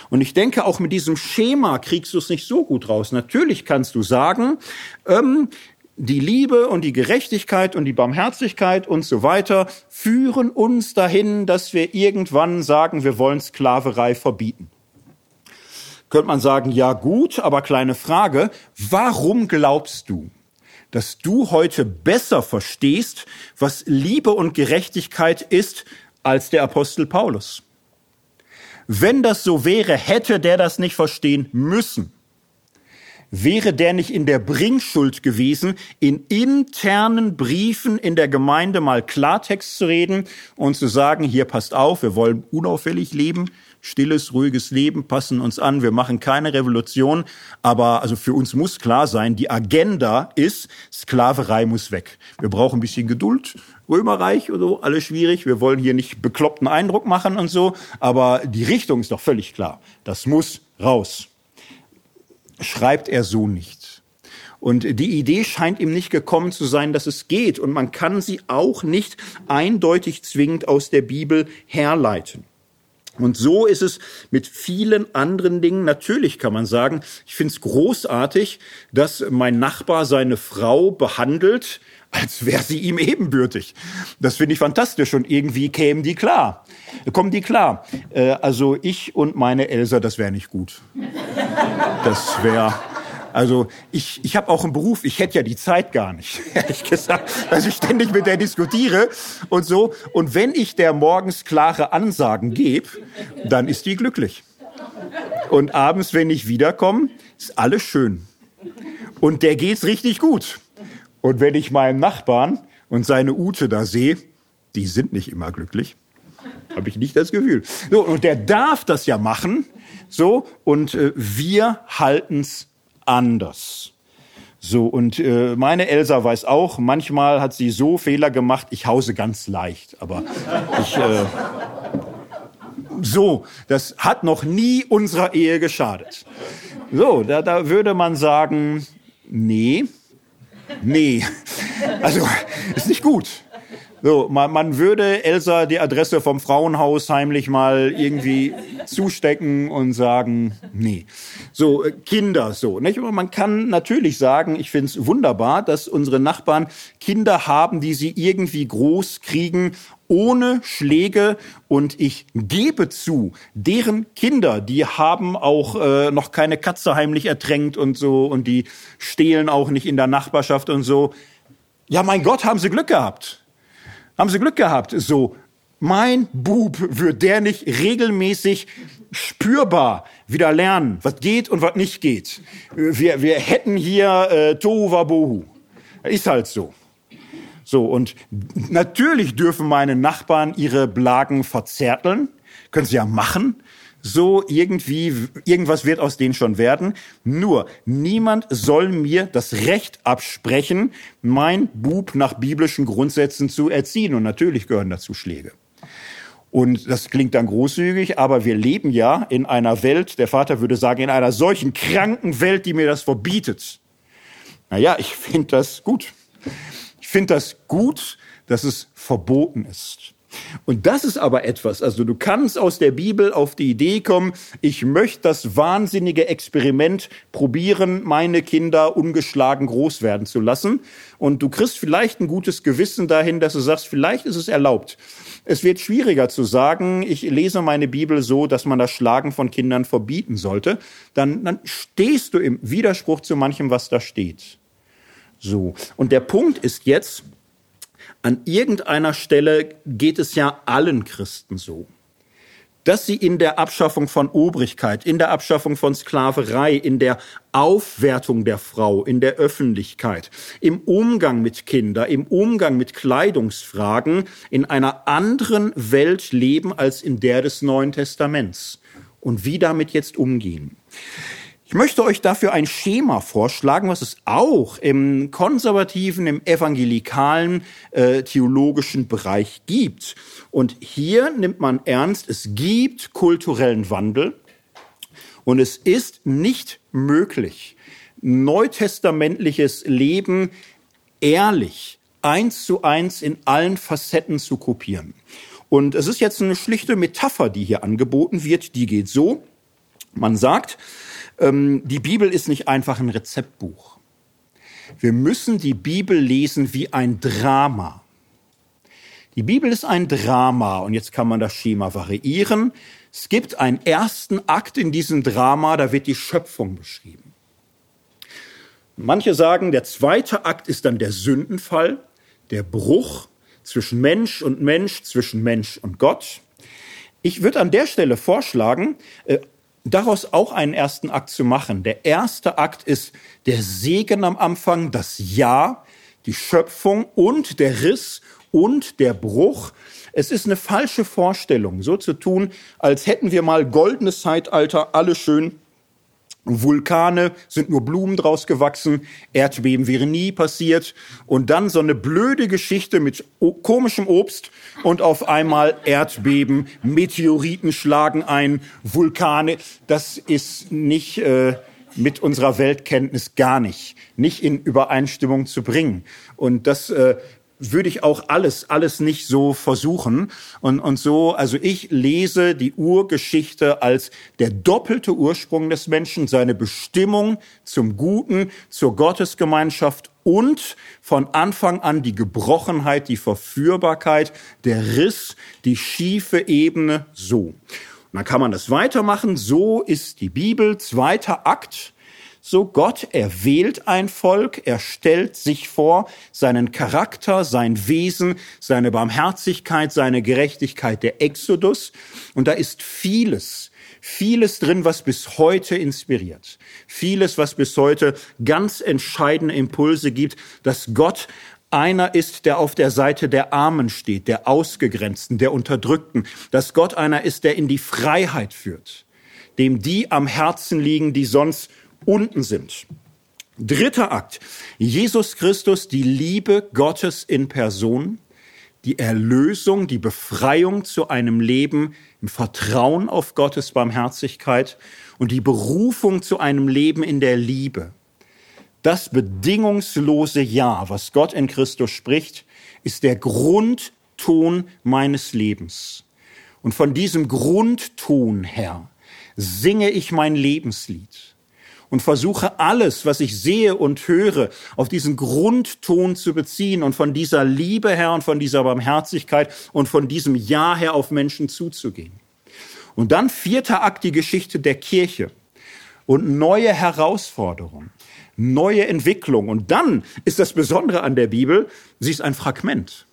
Und ich denke, auch mit diesem Schema kriegst du es nicht so gut raus. Natürlich kannst du sagen, ähm, die Liebe und die Gerechtigkeit und die Barmherzigkeit und so weiter führen uns dahin, dass wir irgendwann sagen, wir wollen Sklaverei verbieten. Könnte man sagen, ja gut, aber kleine Frage, warum glaubst du, dass du heute besser verstehst, was Liebe und Gerechtigkeit ist, als der Apostel Paulus? Wenn das so wäre, hätte der das nicht verstehen müssen. Wäre der nicht in der Bringschuld gewesen, in internen Briefen in der Gemeinde mal Klartext zu reden und zu sagen, hier passt auf, wir wollen unauffällig leben, stilles, ruhiges Leben, passen uns an, wir machen keine Revolution, aber also für uns muss klar sein, die Agenda ist, Sklaverei muss weg. Wir brauchen ein bisschen Geduld, Römerreich oder so, alles schwierig, wir wollen hier nicht bekloppten Eindruck machen und so, aber die Richtung ist doch völlig klar. Das muss raus. Schreibt er so nicht. Und die Idee scheint ihm nicht gekommen zu sein, dass es geht. Und man kann sie auch nicht eindeutig zwingend aus der Bibel herleiten. Und so ist es mit vielen anderen Dingen. Natürlich kann man sagen, ich finde es großartig, dass mein Nachbar seine Frau behandelt, als wäre sie ihm ebenbürtig. Das finde ich fantastisch und irgendwie kämen die klar. Kommen die klar. Äh, also ich und meine Elsa, das wäre nicht gut. Das wäre Also ich, ich habe auch einen Beruf, ich hätte ja die Zeit gar nicht, ehrlich gesagt, dass ich ständig mit der diskutiere und so. Und wenn ich der morgens klare Ansagen gebe, dann ist die glücklich. Und abends, wenn ich wiederkomme, ist alles schön. Und der geht's richtig gut. Und wenn ich meinen Nachbarn und seine Ute da sehe, die sind nicht immer glücklich. Habe ich nicht das Gefühl. So, und der darf das ja machen. So, und äh, wir halten's anders. So, und äh, meine Elsa weiß auch, manchmal hat sie so Fehler gemacht, ich hause ganz leicht. Aber ich. Äh, so, das hat noch nie unserer Ehe geschadet. So, da, da würde man sagen, nee, nee. Also, ist nicht gut. So, man, man würde Elsa die Adresse vom Frauenhaus heimlich mal irgendwie zustecken und sagen, nee. So, äh, Kinder so, nicht? Aber man kann natürlich sagen, ich finde es wunderbar, dass unsere Nachbarn Kinder haben, die sie irgendwie groß kriegen ohne Schläge und ich gebe zu, deren Kinder, die haben auch äh, noch keine Katze heimlich ertränkt und so und die stehlen auch nicht in der Nachbarschaft und so. Ja, mein Gott, haben sie Glück gehabt. Haben sie Glück gehabt. So, mein Bub wird der nicht regelmäßig spürbar wieder lernen, was geht und was nicht geht. Wir, wir hätten hier äh, Tohu Wabohu. Ist halt so. So, und natürlich dürfen meine Nachbarn ihre Blagen verzärteln. Können sie ja machen so irgendwie, irgendwas wird aus denen schon werden. Nur, niemand soll mir das Recht absprechen, mein Bub nach biblischen Grundsätzen zu erziehen. Und natürlich gehören dazu Schläge. Und das klingt dann großzügig, aber wir leben ja in einer Welt, der Vater würde sagen, in einer solchen kranken Welt, die mir das verbietet. Naja, ich finde das gut. Ich finde das gut, dass es verboten ist. Und das ist aber etwas, also du kannst aus der Bibel auf die Idee kommen, ich möchte das wahnsinnige Experiment probieren, meine Kinder ungeschlagen groß werden zu lassen. Und du kriegst vielleicht ein gutes Gewissen dahin, dass du sagst, vielleicht ist es erlaubt. Es wird schwieriger zu sagen, ich lese meine Bibel so, dass man das Schlagen von Kindern verbieten sollte. Dann, dann stehst du im Widerspruch zu manchem, was da steht. So. Und der Punkt ist jetzt, an irgendeiner Stelle geht es ja allen Christen so, dass sie in der Abschaffung von Obrigkeit, in der Abschaffung von Sklaverei, in der Aufwertung der Frau, in der Öffentlichkeit, im Umgang mit Kindern, im Umgang mit Kleidungsfragen in einer anderen Welt leben als in der des Neuen Testaments. Und wie damit jetzt umgehen. Ich möchte euch dafür ein Schema vorschlagen, was es auch im konservativen, im evangelikalen äh, theologischen Bereich gibt. Und hier nimmt man ernst, es gibt kulturellen Wandel und es ist nicht möglich, neutestamentliches Leben ehrlich, eins zu eins in allen Facetten zu kopieren. Und es ist jetzt eine schlichte Metapher, die hier angeboten wird, die geht so. Man sagt, ähm, die Bibel ist nicht einfach ein Rezeptbuch. Wir müssen die Bibel lesen wie ein Drama. Die Bibel ist ein Drama und jetzt kann man das Schema variieren. Es gibt einen ersten Akt in diesem Drama, da wird die Schöpfung beschrieben. Manche sagen, der zweite Akt ist dann der Sündenfall, der Bruch zwischen Mensch und Mensch, zwischen Mensch und Gott. Ich würde an der Stelle vorschlagen, äh, daraus auch einen ersten Akt zu machen. Der erste Akt ist der Segen am Anfang, das Ja, die Schöpfung und der Riss und der Bruch. Es ist eine falsche Vorstellung, so zu tun, als hätten wir mal goldenes Zeitalter, alle schön Vulkane sind nur Blumen draus gewachsen, Erdbeben wäre nie passiert und dann so eine blöde Geschichte mit komischem Obst und auf einmal Erdbeben, Meteoriten schlagen ein, Vulkane, das ist nicht äh, mit unserer Weltkenntnis gar nicht, nicht in Übereinstimmung zu bringen. Und das äh, würde ich auch alles, alles nicht so versuchen. Und, und so, also ich lese die Urgeschichte als der doppelte Ursprung des Menschen, seine Bestimmung zum Guten, zur Gottesgemeinschaft und von Anfang an die Gebrochenheit, die Verführbarkeit, der Riss, die schiefe Ebene so. Und dann kann man das weitermachen. So ist die Bibel, zweiter Akt. So Gott, er wählt ein Volk, er stellt sich vor, seinen Charakter, sein Wesen, seine Barmherzigkeit, seine Gerechtigkeit, der Exodus. Und da ist vieles, vieles drin, was bis heute inspiriert. Vieles, was bis heute ganz entscheidende Impulse gibt, dass Gott einer ist, der auf der Seite der Armen steht, der Ausgegrenzten, der Unterdrückten, dass Gott einer ist, der in die Freiheit führt, dem die am Herzen liegen, die sonst unten sind. Dritter Akt. Jesus Christus, die Liebe Gottes in Person, die Erlösung, die Befreiung zu einem Leben im Vertrauen auf Gottes Barmherzigkeit und die Berufung zu einem Leben in der Liebe. Das bedingungslose Ja, was Gott in Christus spricht, ist der Grundton meines Lebens. Und von diesem Grundton her singe ich mein Lebenslied und versuche alles, was ich sehe und höre, auf diesen Grundton zu beziehen und von dieser Liebe her und von dieser Barmherzigkeit und von diesem Ja her auf Menschen zuzugehen. Und dann vierter Akt die Geschichte der Kirche und neue Herausforderungen neue Entwicklung. Und dann ist das Besondere an der Bibel, sie ist ein Fragment.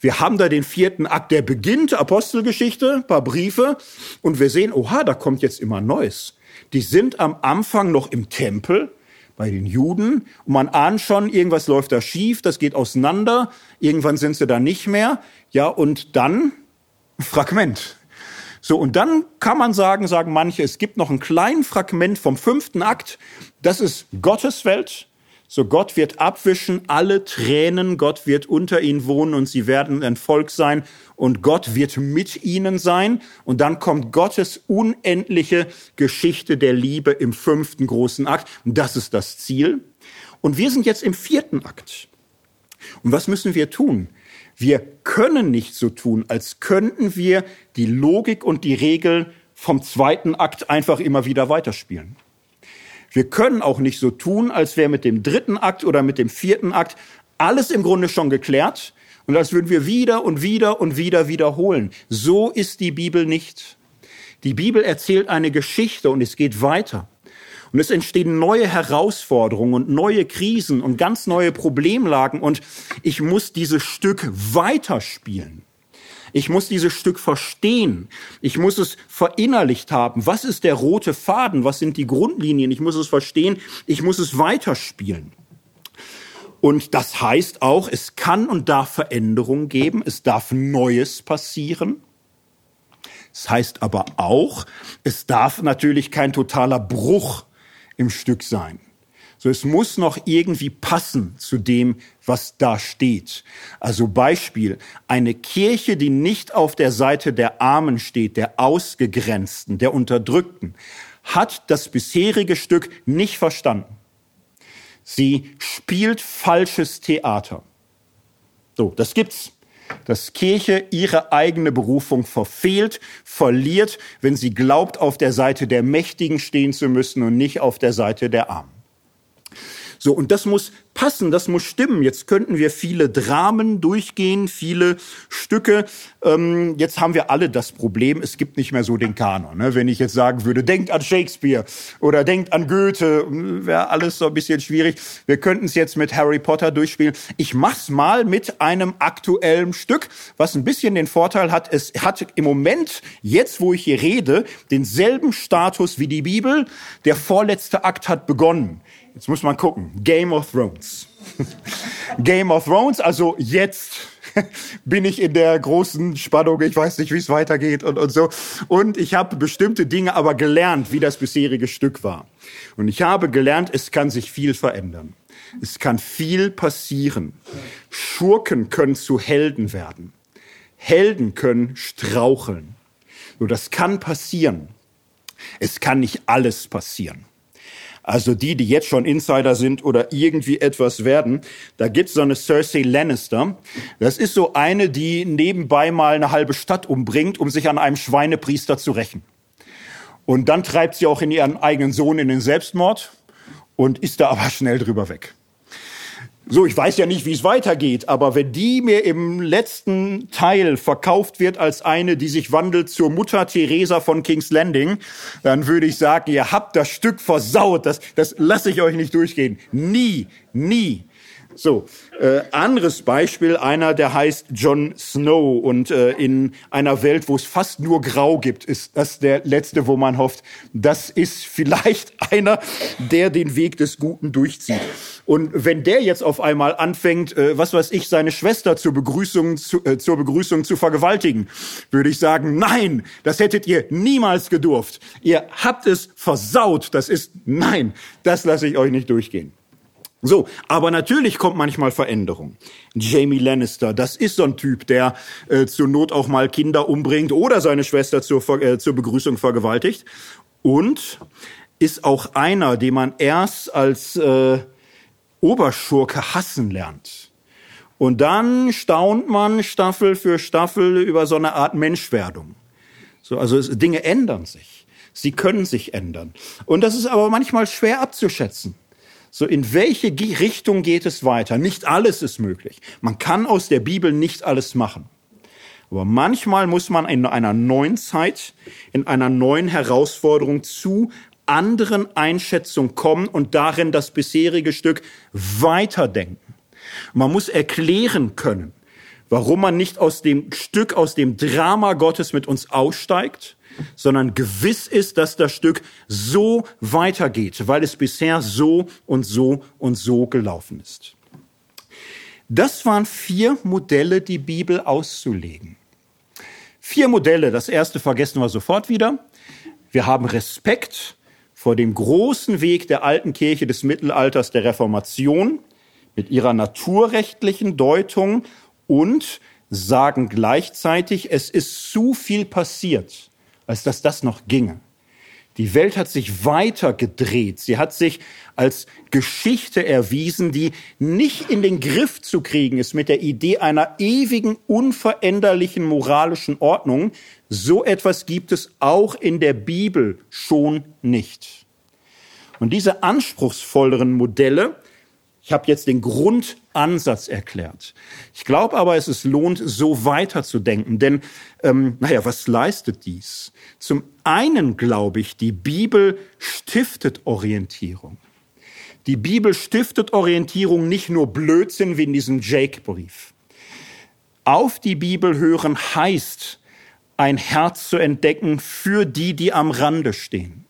Wir haben da den vierten Akt, der beginnt, Apostelgeschichte, paar Briefe, und wir sehen, oha, da kommt jetzt immer Neues. Die sind am Anfang noch im Tempel bei den Juden und man ahnt schon, irgendwas läuft da schief, das geht auseinander, irgendwann sind sie da nicht mehr, ja, und dann Fragment. So, und dann kann man sagen, sagen manche, es gibt noch ein kleines Fragment vom fünften Akt. Das ist Gottes Welt. So, Gott wird abwischen alle Tränen. Gott wird unter ihnen wohnen und sie werden ein Volk sein und Gott wird mit ihnen sein. Und dann kommt Gottes unendliche Geschichte der Liebe im fünften großen Akt. Und das ist das Ziel. Und wir sind jetzt im vierten Akt. Und was müssen wir tun? Wir können nicht so tun, als könnten wir die Logik und die Regeln vom zweiten Akt einfach immer wieder weiterspielen. Wir können auch nicht so tun, als wäre mit dem dritten Akt oder mit dem vierten Akt alles im Grunde schon geklärt und als würden wir wieder und wieder und wieder wiederholen. So ist die Bibel nicht. Die Bibel erzählt eine Geschichte und es geht weiter. Und es entstehen neue Herausforderungen und neue Krisen und ganz neue Problemlagen. Und ich muss dieses Stück weiterspielen. Ich muss dieses Stück verstehen. Ich muss es verinnerlicht haben. Was ist der rote Faden? Was sind die Grundlinien? Ich muss es verstehen. Ich muss es weiterspielen. Und das heißt auch, es kann und darf Veränderungen geben. Es darf Neues passieren. Es heißt aber auch, es darf natürlich kein totaler Bruch im Stück sein. So, es muss noch irgendwie passen zu dem, was da steht. Also Beispiel, eine Kirche, die nicht auf der Seite der Armen steht, der Ausgegrenzten, der Unterdrückten, hat das bisherige Stück nicht verstanden. Sie spielt falsches Theater. So, das gibt's dass Kirche ihre eigene Berufung verfehlt, verliert, wenn sie glaubt, auf der Seite der Mächtigen stehen zu müssen und nicht auf der Seite der Armen. So, und das muss passen, das muss stimmen. Jetzt könnten wir viele Dramen durchgehen, viele Stücke. Ähm, jetzt haben wir alle das Problem, es gibt nicht mehr so den Kanon. Ne? Wenn ich jetzt sagen würde, denkt an Shakespeare oder denkt an Goethe, wäre alles so ein bisschen schwierig. Wir könnten es jetzt mit Harry Potter durchspielen. Ich mach's mal mit einem aktuellen Stück, was ein bisschen den Vorteil hat, es hat im Moment, jetzt wo ich hier rede, denselben Status wie die Bibel. Der vorletzte Akt hat begonnen. Jetzt muss man gucken. Game of Thrones. Game of Thrones, also jetzt bin ich in der großen Spannung, ich weiß nicht, wie es weitergeht und, und so. Und ich habe bestimmte Dinge aber gelernt, wie das bisherige Stück war. Und ich habe gelernt, es kann sich viel verändern. Es kann viel passieren. Schurken können zu Helden werden. Helden können straucheln. So, das kann passieren. Es kann nicht alles passieren. Also die, die jetzt schon Insider sind oder irgendwie etwas werden. Da gibt's so eine Cersei Lannister. Das ist so eine, die nebenbei mal eine halbe Stadt umbringt, um sich an einem Schweinepriester zu rächen. Und dann treibt sie auch in ihren eigenen Sohn in den Selbstmord und ist da aber schnell drüber weg. So, ich weiß ja nicht, wie es weitergeht, aber wenn die mir im letzten Teil verkauft wird als eine, die sich wandelt zur Mutter Teresa von King's Landing, dann würde ich sagen, ihr habt das Stück versaut. Das, das lasse ich euch nicht durchgehen. Nie, nie. So, äh, anderes Beispiel, einer, der heißt Jon Snow und äh, in einer Welt, wo es fast nur Grau gibt, ist das der letzte, wo man hofft, das ist vielleicht einer, der den Weg des Guten durchzieht. Und wenn der jetzt auf einmal anfängt, äh, was weiß ich, seine Schwester zur Begrüßung zu, äh, zur Begrüßung zu vergewaltigen, würde ich sagen, nein, das hättet ihr niemals gedurft. Ihr habt es versaut. Das ist nein, das lasse ich euch nicht durchgehen. So, aber natürlich kommt manchmal Veränderung. Jamie Lannister, das ist so ein Typ, der äh, zur Not auch mal Kinder umbringt oder seine Schwester zur, äh, zur Begrüßung vergewaltigt. Und ist auch einer, den man erst als äh, Oberschurke hassen lernt. Und dann staunt man Staffel für Staffel über so eine Art Menschwerdung. So, also es, Dinge ändern sich. Sie können sich ändern. Und das ist aber manchmal schwer abzuschätzen. So, in welche Richtung geht es weiter? Nicht alles ist möglich. Man kann aus der Bibel nicht alles machen. Aber manchmal muss man in einer neuen Zeit, in einer neuen Herausforderung zu anderen Einschätzungen kommen und darin das bisherige Stück weiterdenken. Man muss erklären können, warum man nicht aus dem Stück, aus dem Drama Gottes mit uns aussteigt, sondern gewiss ist, dass das Stück so weitergeht, weil es bisher so und so und so gelaufen ist. Das waren vier Modelle, die Bibel auszulegen. Vier Modelle. Das erste vergessen wir sofort wieder. Wir haben Respekt vor dem großen Weg der alten Kirche des Mittelalters der Reformation mit ihrer naturrechtlichen Deutung und sagen gleichzeitig, es ist zu viel passiert als dass das noch ginge. Die Welt hat sich weiter gedreht. Sie hat sich als Geschichte erwiesen, die nicht in den Griff zu kriegen ist mit der Idee einer ewigen, unveränderlichen moralischen Ordnung. So etwas gibt es auch in der Bibel schon nicht. Und diese anspruchsvolleren Modelle ich habe jetzt den Grundansatz erklärt. Ich glaube aber, es ist lohnt, so weiterzudenken. Denn, ähm, naja, was leistet dies? Zum einen glaube ich, die Bibel stiftet Orientierung. Die Bibel stiftet Orientierung nicht nur Blödsinn wie in diesem Jake-Brief. Auf die Bibel hören heißt, ein Herz zu entdecken für die, die am Rande stehen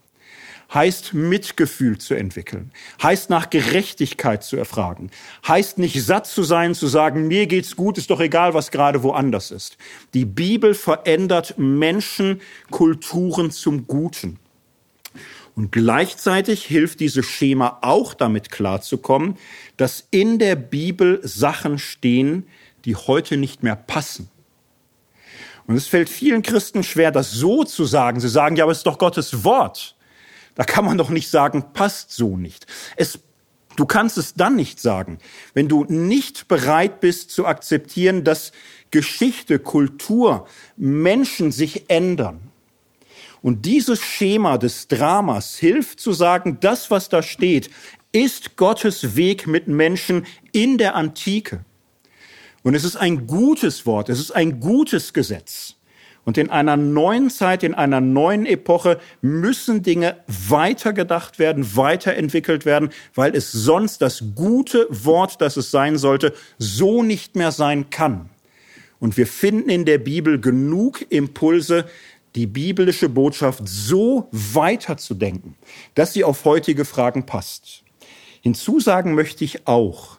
heißt Mitgefühl zu entwickeln, heißt nach Gerechtigkeit zu erfragen, heißt nicht satt zu sein, zu sagen, mir geht's gut, ist doch egal, was gerade woanders ist. Die Bibel verändert Menschen, Kulturen zum Guten. Und gleichzeitig hilft dieses Schema auch damit klarzukommen, dass in der Bibel Sachen stehen, die heute nicht mehr passen. Und es fällt vielen Christen schwer, das so zu sagen. Sie sagen, ja, aber es ist doch Gottes Wort. Da kann man doch nicht sagen, passt so nicht. Es, du kannst es dann nicht sagen, wenn du nicht bereit bist zu akzeptieren, dass Geschichte, Kultur, Menschen sich ändern. Und dieses Schema des Dramas hilft zu sagen, das, was da steht, ist Gottes Weg mit Menschen in der Antike. Und es ist ein gutes Wort, es ist ein gutes Gesetz. Und in einer neuen Zeit, in einer neuen Epoche müssen Dinge weitergedacht werden, weiterentwickelt werden, weil es sonst das gute Wort, das es sein sollte, so nicht mehr sein kann. Und wir finden in der Bibel genug Impulse, die biblische Botschaft so weiterzudenken, dass sie auf heutige Fragen passt. Hinzusagen möchte ich auch,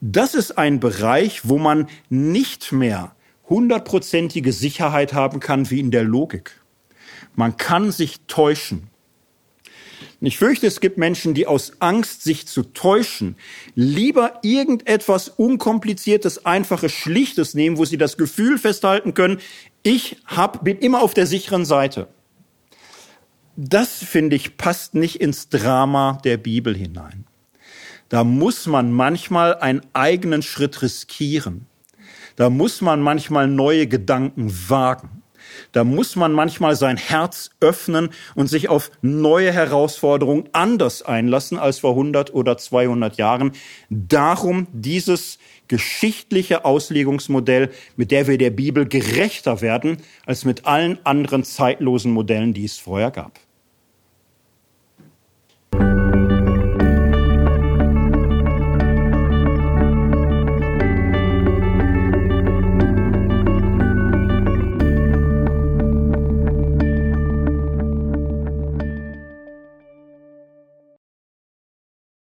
das ist ein Bereich, wo man nicht mehr hundertprozentige Sicherheit haben kann wie in der Logik. Man kann sich täuschen. Ich fürchte, es gibt Menschen, die aus Angst, sich zu täuschen, lieber irgendetwas Unkompliziertes, Einfaches, Schlichtes nehmen, wo sie das Gefühl festhalten können, ich hab, bin immer auf der sicheren Seite. Das, finde ich, passt nicht ins Drama der Bibel hinein. Da muss man manchmal einen eigenen Schritt riskieren. Da muss man manchmal neue Gedanken wagen. Da muss man manchmal sein Herz öffnen und sich auf neue Herausforderungen anders einlassen als vor 100 oder 200 Jahren. Darum dieses geschichtliche Auslegungsmodell, mit der wir der Bibel gerechter werden als mit allen anderen zeitlosen Modellen, die es vorher gab.